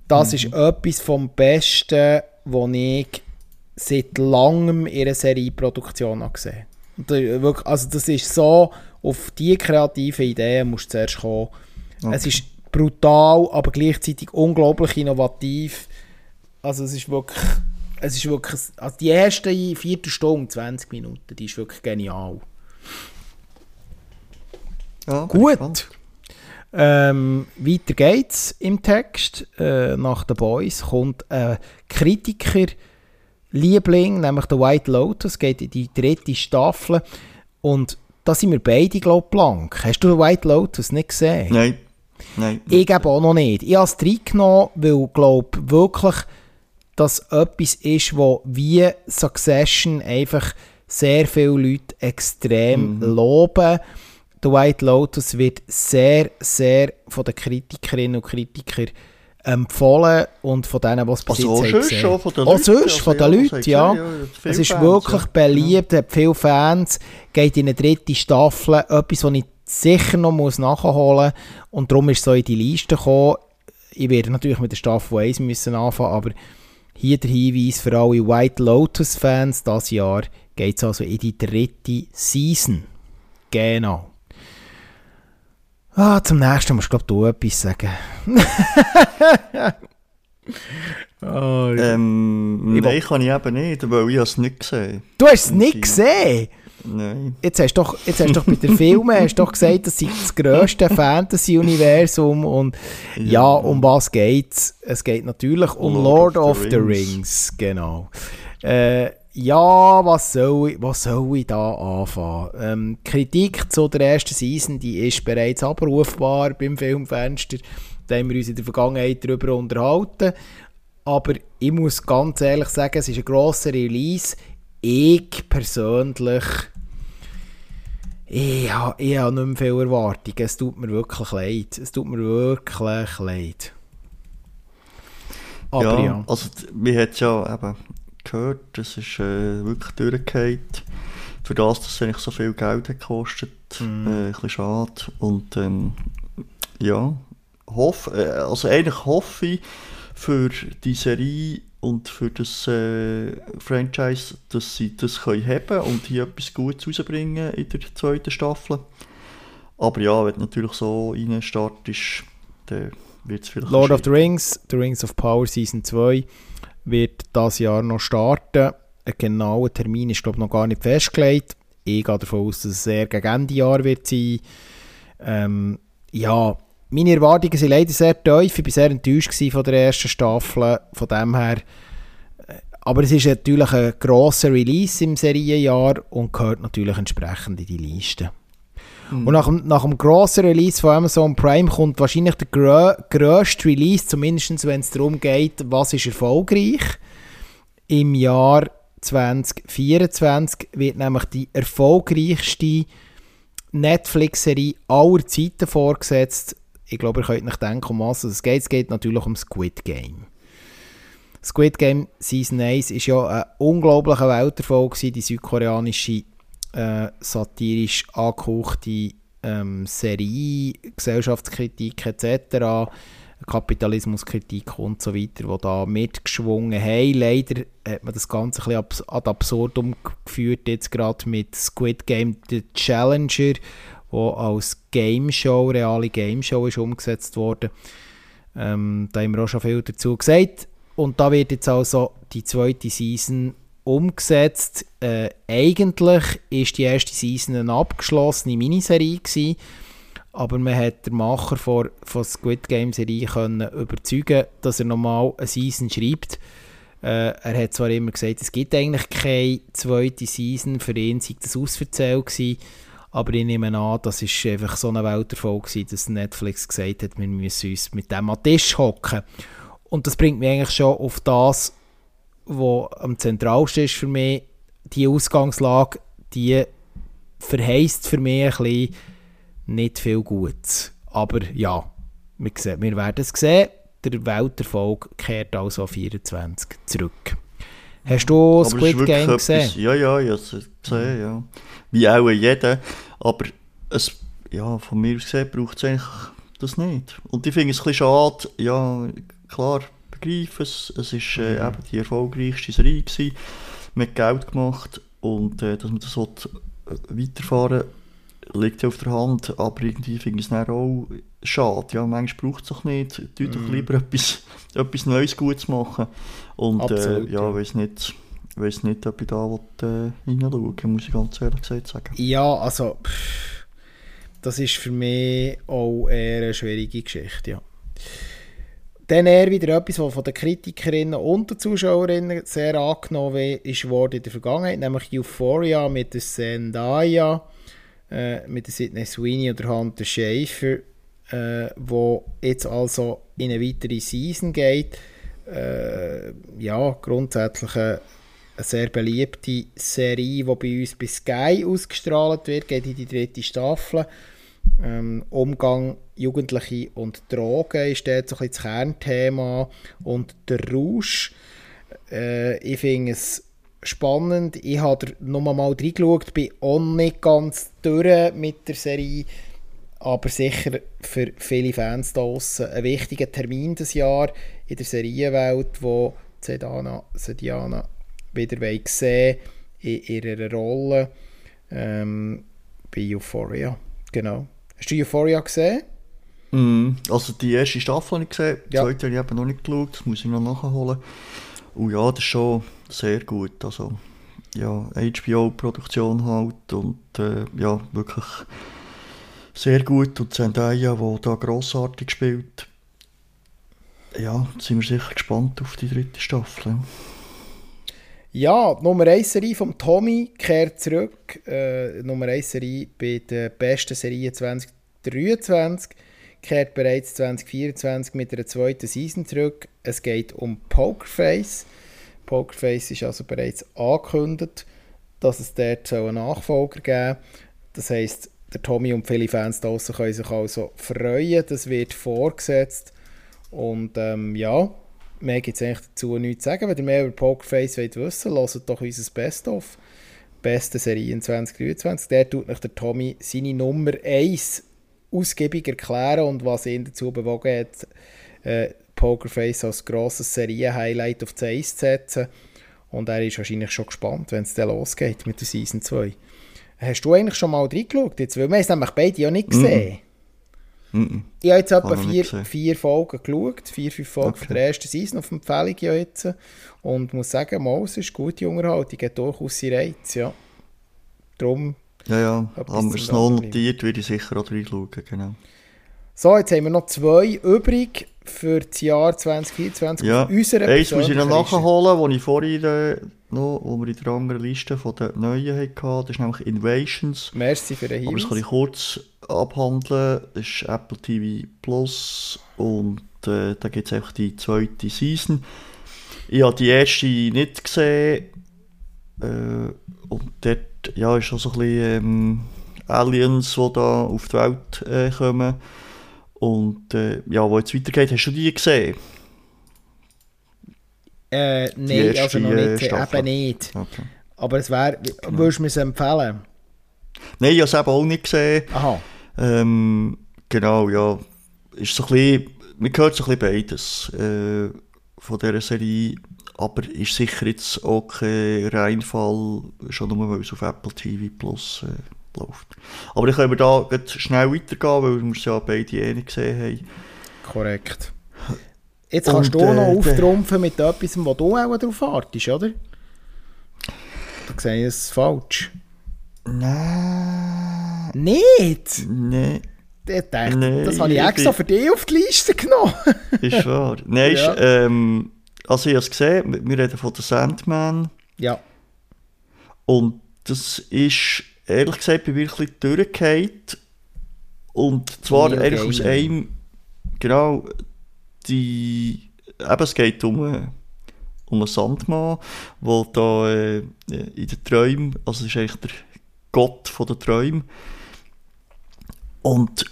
Speaker 1: Das mhm. ist etwas vom Besten, was ich seit langem in einer Serieproduktion gesehen habe. Also das ist so, auf diese kreative Ideen musst du zuerst kommen. Okay. Es ist brutal, aber gleichzeitig unglaublich innovativ. Also es ist wirklich, es ist wirklich, also die erste Viertelstunde, 20 Minuten, die ist wirklich genial.
Speaker 2: Ja, Gut.
Speaker 1: Ähm, weiter geht's im Text. Äh, nach den Boys kommt ein Kritiker-Liebling, nämlich der White Lotus, geht in die dritte Staffel. Und da sind wir beide, glaube ich, blank. Hast du den White Lotus nicht gesehen?
Speaker 2: Nein. Nein.
Speaker 1: Ich gebe auch noch nicht. Ich habe es reingenommen, weil, glaube wirklich das etwas ist, wo wie Succession einfach sehr viele Leute extrem mhm. loben. The White Lotus wird sehr, sehr von den Kritikerinnen und Kritikern empfohlen und von denen, was
Speaker 2: bis also jetzt
Speaker 1: gesehen schon von den Leuten. Auch sonst also, von den Leuten, ja. ja es ist Fans, wirklich ja. beliebt, hat viele Fans, geht in eine dritte Staffel, etwas, was ich sicher noch muss nachholen muss und darum ist es so in die Liste gekommen. Ich werde natürlich mit der Staffel 1 müssen anfangen, aber hier der Hinweis für alle White Lotus-Fans, das Jahr geht es also in die dritte Season. Genau. Ah, zum nächsten musst du, glaube du etwas sagen. [laughs]
Speaker 2: oh, ähm, ich nein, kann ich eben nicht, weil ich es nicht gesehen
Speaker 1: Du hast es nicht gesehen? Nein. Jetzt hast du doch, jetzt hast doch bei den Filmen hast doch gesagt, das sei das grösste [laughs] Fantasy-Universum und ja. ja. um was geht's? Es geht natürlich um Lord, Lord of, the, Rings. Rings. genau. Äh, ja, was soll, ich, was soll ich da anfangen? Ähm, Kritik zu der ersten Season, die ist bereits abrufbar beim Filmfenster. Da haben wir uns in der Vergangenheit darüber unterhalten. Aber ich muss ganz ehrlich sagen, es ist ein grosser Release. Ich persönlich ich, habe, ich habe nicht mehr viel Erwartungen. Es tut mir wirklich leid. Es tut mir wirklich leid.
Speaker 2: Aber ja, ja. also wir haben ja eben gehört, das ist äh, wirklich durchgefallen. Für das, dass es eigentlich so viel Geld hat gekostet, mm. äh, ein bisschen schade. Und ähm, ja, hoff, äh, also eigentlich hoffe ich für die Serie und für das äh, Franchise, dass sie das können haben und hier etwas Gutes rausbringen in der zweiten Staffel. Aber ja, wenn natürlich so reinstartest, dann wird es vielleicht
Speaker 1: Lord of the Rings, The Rings of Power Season 2 wird das Jahr noch starten. Ein genauer Termin ist glaube ich noch gar nicht festgelegt. Ich gehe davon aus, dass es sehr gegen Ende Jahr wird sein. Ähm, ja, meine Erwartungen sind leider sehr tief. Ich war sehr enttäuscht von der ersten Staffel. Von dem her. Äh, aber es ist natürlich ein grosser Release im Serienjahr und gehört natürlich entsprechend in die Liste. Mhm. Und nach dem, nach dem grossen Release von Amazon Prime kommt wahrscheinlich der grö grösste Release, zumindest wenn es darum geht, was ist erfolgreich. Im Jahr 2024 wird nämlich die erfolgreichste Netflix-Serie aller Zeiten vorgesetzt ich glaube, ihr könnt nicht denken, um was es geht. Es geht natürlich um Squid Game. Squid Game Season 1 war ja ein unglaublicher Welterfolg, die südkoreanische äh, satirisch angehauchte ähm, Serie, Gesellschaftskritik etc., Kapitalismuskritik und so weiter, die da mitgeschwungen haben. Leider hat man das Ganze ein bisschen ad absurdum geführt, jetzt gerade mit Squid Game The Challenger, wo als Game Show, reale Game Show ist umgesetzt worden. Ähm, da haben wir auch schon viel dazu gesagt. Und da wird jetzt also die zweite Season umgesetzt. Äh, eigentlich ist die erste Season eine abgeschlossene Miniserie gewesen, aber man hat den Macher von, von Squid Game Serie können überzeugen, dass er nochmal eine Season schreibt. Äh, er hat zwar immer gesagt, es gibt eigentlich keine zweite Season, für ihn sei das ausverzählt gewesen, aber ich nehme an, das war einfach so ein Welterfolg gewesen, dass Netflix gesagt hat, wir müssen uns mit dem an Tisch hocken. Und das bringt mich eigentlich schon auf das, was am zentralsten ist für mich. Die Ausgangslage, die verheißt für mich ein bisschen nicht viel Gutes. Aber ja, wir, sehen, wir werden es sehen. Der Welterfolg kehrt also 24 zurück. Hast du Aber Squid Game gesehen?
Speaker 2: ja, ja, es gesehen, ja. Wie auch jeder. Aber es, ja, von mir aus gesehen braucht es eigentlich das nicht. Und ich finde es ein bisschen schade, ja, klar, begreife es, ist äh, mhm. eben die erfolgreichste Serie gewesen, mit Geld gemacht und äh, dass man das äh, weiterfahren liegt ja auf der Hand, aber irgendwie finde ich es dann auch schade. Ja, manchmal braucht es doch nicht. Tut doch mm. lieber etwas, [laughs] etwas Neues gut zu machen. Und äh, Absolut, äh, ja, ja. weiß nicht, weiß nicht, ob ich da will, äh, reinschauen muss ich ganz ehrlich gesagt sagen.
Speaker 1: Ja, also pff, das ist für mich auch eher eine schwierige Geschichte, ja. Dann eher wieder etwas, was von den Kritikerinnen und den Zuschauerinnen sehr angenommen worden in der Vergangenheit, nämlich Euphoria mit der Zendaya, äh, mit der Sidney Sweeney und der Hunter Schafer, äh, wo jetzt also in eine weitere Season geht. Äh, ja, grundsätzlich eine, eine, sehr beliebte Serie, die bei uns bei Sky ausgestrahlt wird, geht in die dritte Staffel. Ähm, Umgang Jugendliche und Drogen ist dort so ein bisschen das Kernthema und der Rausch. Äh, ich finde es spannend. Ich habe noch mal reingeschaut, bin auch nicht ganz durch mit der Serie, aber sicher für viele Fans da draussen ein wichtiger Termin des Jahr in der Serienwelt, wo Sedana, Sediana wieder sehen in ihrer Rolle ähm, bei Euphoria. Genau. Hast du Euphoria gesehen?
Speaker 2: Mm, also die erste Staffel habe ich gesehen, die ja. zweite habe ich eben noch nicht geschaut, das muss ich noch nachholen. Und ja, das ist schon sehr gut. Also ja, HBO-Produktion halt und äh, ja, wirklich sehr gut. Und Zendaya, die da grossartig spielt. Ja, sind wir sicher gespannt auf die dritte Staffel.
Speaker 1: Ja, die Nummer 1 Serie von Tommy kehrt zurück. Äh, Nummer 1 Serie bei der besten Serie 2023 kehrt bereits 2024 mit einer zweiten Season zurück. Es geht um Pokerface. Pokerface ist also bereits angekündigt, dass es dort einen Nachfolger geben soll. Das heisst, der Tommy und viele Fans draußen können sich also freuen. Das wird vorgesetzt. Und ähm, ja, mehr gibt es eigentlich dazu nichts zu sagen. Wenn ihr mehr über Pokerface wollt wissen wollt, hört doch unser Best-of. Beste Serie in 2023. Der tut nach der Tommy seine Nummer 1 ausgiebig erklären und was ihn dazu bewogen hat, äh, Pokerface als grosses Serie-Highlight auf die 1 zu setzen. Und er ist wahrscheinlich schon gespannt, wenn es dann losgeht mit der Season 2. Hast du eigentlich schon mal reingeschaut? Jetzt, weil wir es nämlich beide ja nicht gesehen. Mm -mm. Ich habe jetzt etwa vier, vier Folgen geschaut, vier, fünf Folgen okay. der ersten Season auf Empfehlung ja jetzt. Und muss sagen, mal, es ist gute Unterhaltung, hat durchaus seinen Reiz, ja. Darum...
Speaker 2: Ja, ja, haben wir es noch notiert, würde ich sicher auch reinschauen, genau.
Speaker 1: So, jetzt haben wir noch zwei übrig für das Jahr 2024
Speaker 2: ja. auf unserer Eins muss ich noch nachholen, wo ich vorhin äh, noch, wo wir in der anderen Liste von den neuen hatten. Das ist nämlich Invasions.
Speaker 1: Merci für den
Speaker 2: Hinweis. Aber das kann ich kurz abhandeln. Das ist Apple TV Plus und äh, da gibt es einfach die zweite Season. Ich habe die erste nicht gesehen äh, und dort ja, ist auch so ein bisschen ähm, Aliens, die da auf die Welt äh, kommen. Und äh, ja, wo jetzt weitergeht, hast du die gesehen?
Speaker 1: Äh, nein, also noch nicht, äh, eben nicht. Okay. Aber es wäre, genau. würdest du mir es empfehlen?
Speaker 2: Nein, ich habe es eben auch nicht gesehen.
Speaker 1: Aha.
Speaker 2: Ähm, genau, ja. Ist so ein bisschen, man hört so ein bisschen beides äh, von dieser Serie. Aber ist sicher jetzt auch kein Reinfall, schon nur weil es auf Apple TV Plus äh, läuft. Aber dann können wir da schnell weitergehen, weil wir es ja beide eh nicht gesehen haben.
Speaker 1: Korrekt. Jetzt kannst Und, du noch äh, auftrumpfen mit etwas, wo du auch darauf wartest, oder? Da sehe ich es falsch.
Speaker 2: Nein.
Speaker 1: Nicht?
Speaker 2: Nein.
Speaker 1: Dachte, nee, das habe ich extra für dich auf die Liste genommen. [laughs]
Speaker 2: ist wahr. Nein, ja. ist, ähm, also ich habe es gesehen, wir reden von der Sandman.
Speaker 1: Ja.
Speaker 2: Und das ist ehrlich gesagt bei mir ein bisschen durchgefallen. Und zwar eigentlich aus einem, genau, die, eben es geht um, um einen Sandmann, der da äh, in den Träumen, also ist eigentlich der Gott von den Träumen. Und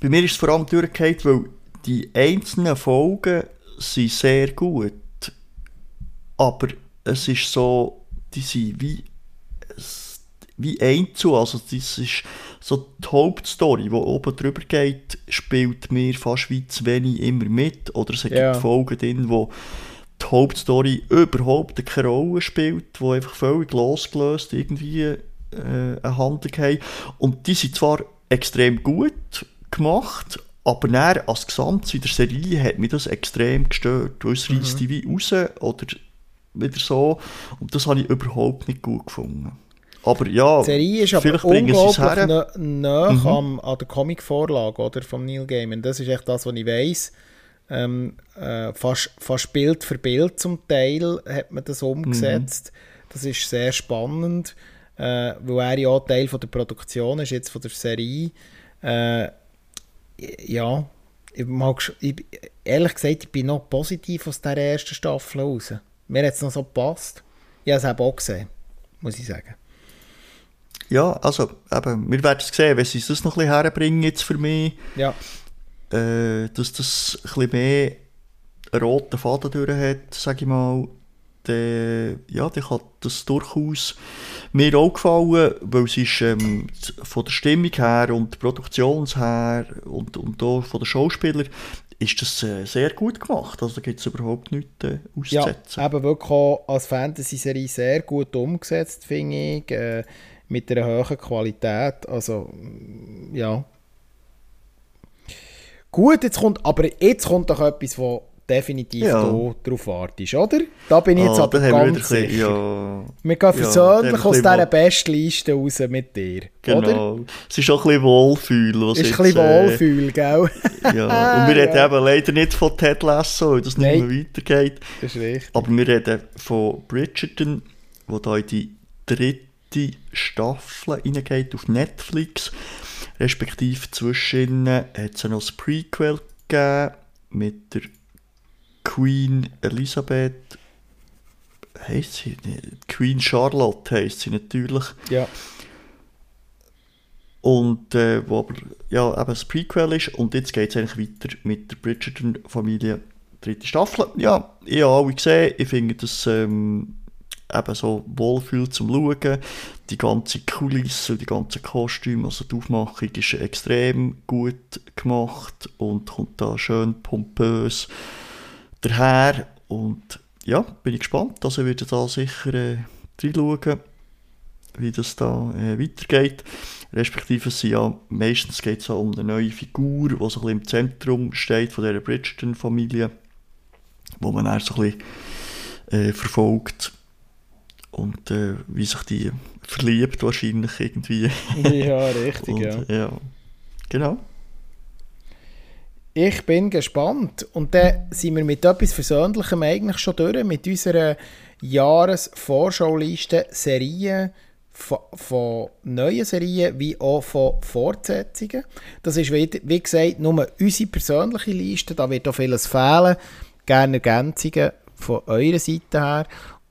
Speaker 2: bei mir ist es vor allem durchgefallen, weil die einzelnen Folgen sind sehr gut, aber es ist so, die sind wie wie einzu. Also das ist so die Hauptstory, die oben drüber geht, spielt mir fast wie zu wenig immer mit. Oder es gibt ja. Folgen drin, wo die Hauptstory überhaupt keine Rolle spielt, wo einfach völlig losgelöst irgendwie äh, eine Handlung haben. Und die sind zwar extrem gut gemacht, aber dann, als Gesamt in der Serie hat mich das extrem gestört, weil es mhm. reißt die wie raus oder wieder so. Und das habe ich überhaupt nicht gut gefunden. Aber ja,
Speaker 1: Die Serie ist aber unglaublich nah
Speaker 2: Mhm.
Speaker 1: am, an der Comic-Vorlage oder, von Neil Gaiman. Das ist echt das, was ich weiss. Ähm, äh, fast, fast Bild für Bild zum Teil hat man das umgesetzt. Das ist sehr spannend, äh, weil er ja Teil von der Produktion ist, jetzt von der Serie. Äh, ja, ich, mag, ich, ehrlich gesagt, ich bin noch positiv aus der ersten Staffel raus. Mir hat es noch so gepasst. Ich habe es auch gesehen, muss ich sagen.
Speaker 2: Ja, also, eben, wir werden es sehen, wenn sie das noch ein bisschen herbringen jetzt für mich,
Speaker 1: Ja.
Speaker 2: äh, dass das ein bisschen mehr einen roten Faden durch hat, sage ich mal, dann, ja, dann kann das durchaus mir auch gefallen, weil es ist ähm, von der Stimmung her und Produktions her und, und auch von den Schauspielern ist das äh, sehr gut gemacht. Also da gibt es überhaupt nichts äh,
Speaker 1: Ja,
Speaker 2: auszusetzen.
Speaker 1: eben wirklich auch als Fantasy-Serie sehr gut umgesetzt, finde ich. Äh, mit einer hohen Qualität. Also, ja. Gut, jetzt kommt, aber jetzt kommt doch etwas, wo definitiv
Speaker 2: Ja.
Speaker 1: du drauf wartest, oder? Da bin ich jetzt
Speaker 2: Ah,
Speaker 1: aber ganz
Speaker 2: ein bisschen-
Speaker 1: sicher.
Speaker 2: ja,
Speaker 1: Wir gehen
Speaker 2: Ja,
Speaker 1: versöhnlich
Speaker 2: dann ein
Speaker 1: aus dieser Bestliste raus mit dir, oder?
Speaker 2: genau. Es ist auch ein bisschen Wohlfühl. Was
Speaker 1: Ist
Speaker 2: jetzt,
Speaker 1: ein bisschen
Speaker 2: äh,
Speaker 1: Wohlfühl, gell?
Speaker 2: Ja, und wir [laughs] reden
Speaker 1: Ja.
Speaker 2: eben leider nicht von Ted Lasso, weil das nicht
Speaker 1: Nein.
Speaker 2: mehr weitergeht.
Speaker 1: Das ist richtig.
Speaker 2: Aber wir reden von Bridgerton, wo da in die dritte Staffel reingeht auf Netflix. Respektive zwischen hat es noch ein Prequel gegeben mit der Queen Elisabeth. Heißt sie nicht? Queen Charlotte heisst sie natürlich.
Speaker 1: Ja.
Speaker 2: Und äh, wo aber ja, eben das Prequel ist. Und jetzt geht es eigentlich weiter mit der Bridgerton-Familie. Dritte Staffel. Ja, ich habe alle gesehen. Ich finde das ähm, eben so wohlfühl zum Schauen. Die ganze Kulisse die ganzen Kostüme, also die Aufmachung ist extrem gut gemacht und kommt da schön pompös daher. Und ja, bin ich gespannt. Also ich werde da sicher äh, reinschauen, wie das da äh, weitergeht. Respektive es sind ja, meistens geht es um eine neue Figur, die so ein bisschen im Zentrum steht von dieser Bridgerton-Familie, wo man dann so ein bisschen äh, verfolgt und äh, wie sich die verliebt wahrscheinlich irgendwie.
Speaker 1: ja, richtig,
Speaker 2: und,
Speaker 1: ja.
Speaker 2: ja. Genau.
Speaker 1: Ich bin gespannt. Und dann sind wir mit etwas Versöhnlichem eigentlich schon durch, mit unserer Jahresvorschauliste Serien von, von neuen Serien wie auch von Fortsetzungen. Das ist, wie, wie gesagt, nur unsere persönliche Liste. Da wird auch vieles fehlen. Gerne Ergänzungen von eurer Seite her.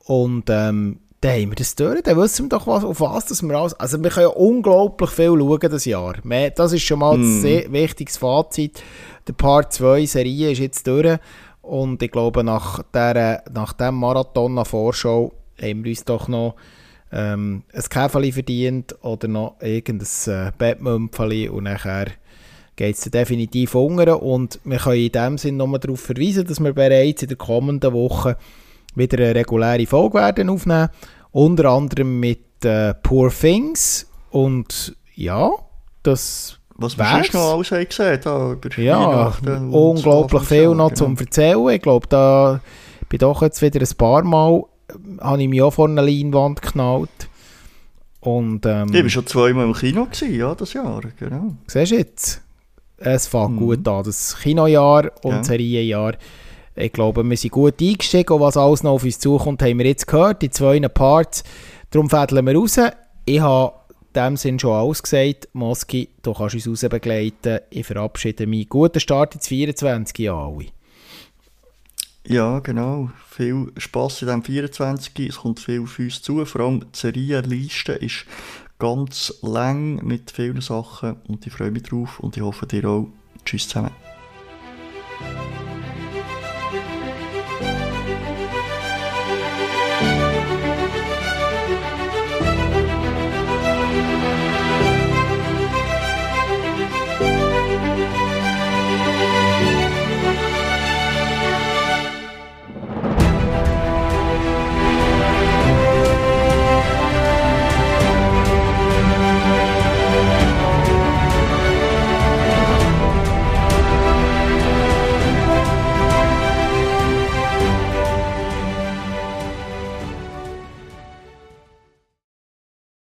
Speaker 1: Und ähm, dann haben wir das durch. Dann wissen wir doch, was, auf was das wir alles... Also wir können ja unglaublich viel schauen das Jahr. Das ist schon mal ein sehr wichtiges Fazit. Der Part 2 Serie ist jetzt durch. Und ich glaube, nach, der, nach dem Marathon an Vorschau haben wir uns doch noch ähm, ein Käferli verdient oder noch irgendein äh, Bettmümpfeli und nachher geht es definitiv unter und wir können in dem Sinne nochmal darauf verweisen, dass wir bereits in der kommenden Woche wieder eine reguläre Folge werden aufnehmen, unter anderem mit äh, Poor Things und ja, das
Speaker 2: Was
Speaker 1: wär's.
Speaker 2: sonst noch alles haben gesehen da über
Speaker 1: ja, unglaublich viel noch
Speaker 2: genau.
Speaker 1: zum Erzählen. Ich glaube, da bin doch jetzt wieder ein paar Mal ähm, habe ich mich auch vor eine Leinwand geknallt. Und ähm,
Speaker 2: Ich war schon zweimal im Kino, gewesen, ja, das Jahr, genau.
Speaker 1: siehst du jetzt, es fängt
Speaker 2: Mhm.
Speaker 1: gut an, das Kinojahr und
Speaker 2: Ja.
Speaker 1: Serienjahr. Ich glaube, wir sind gut eingestiegen und was alles noch auf uns zukommt, haben wir jetzt gehört, die zwei Parts. Darum fädeln wir raus. Ich habe in dem Sinn schon alles gesagt. Moski, du kannst uns raus begleiten. Ich verabschiede mich. Guten Start ins 24 an alle.
Speaker 2: Ja, genau. Viel Spass in diesem 24. Es kommt viel auf uns zu. Vor allem die Serienliste ist ganz lang mit vielen Sachen und ich freue mich drauf und ich hoffe dir auch. Tschüss zusammen.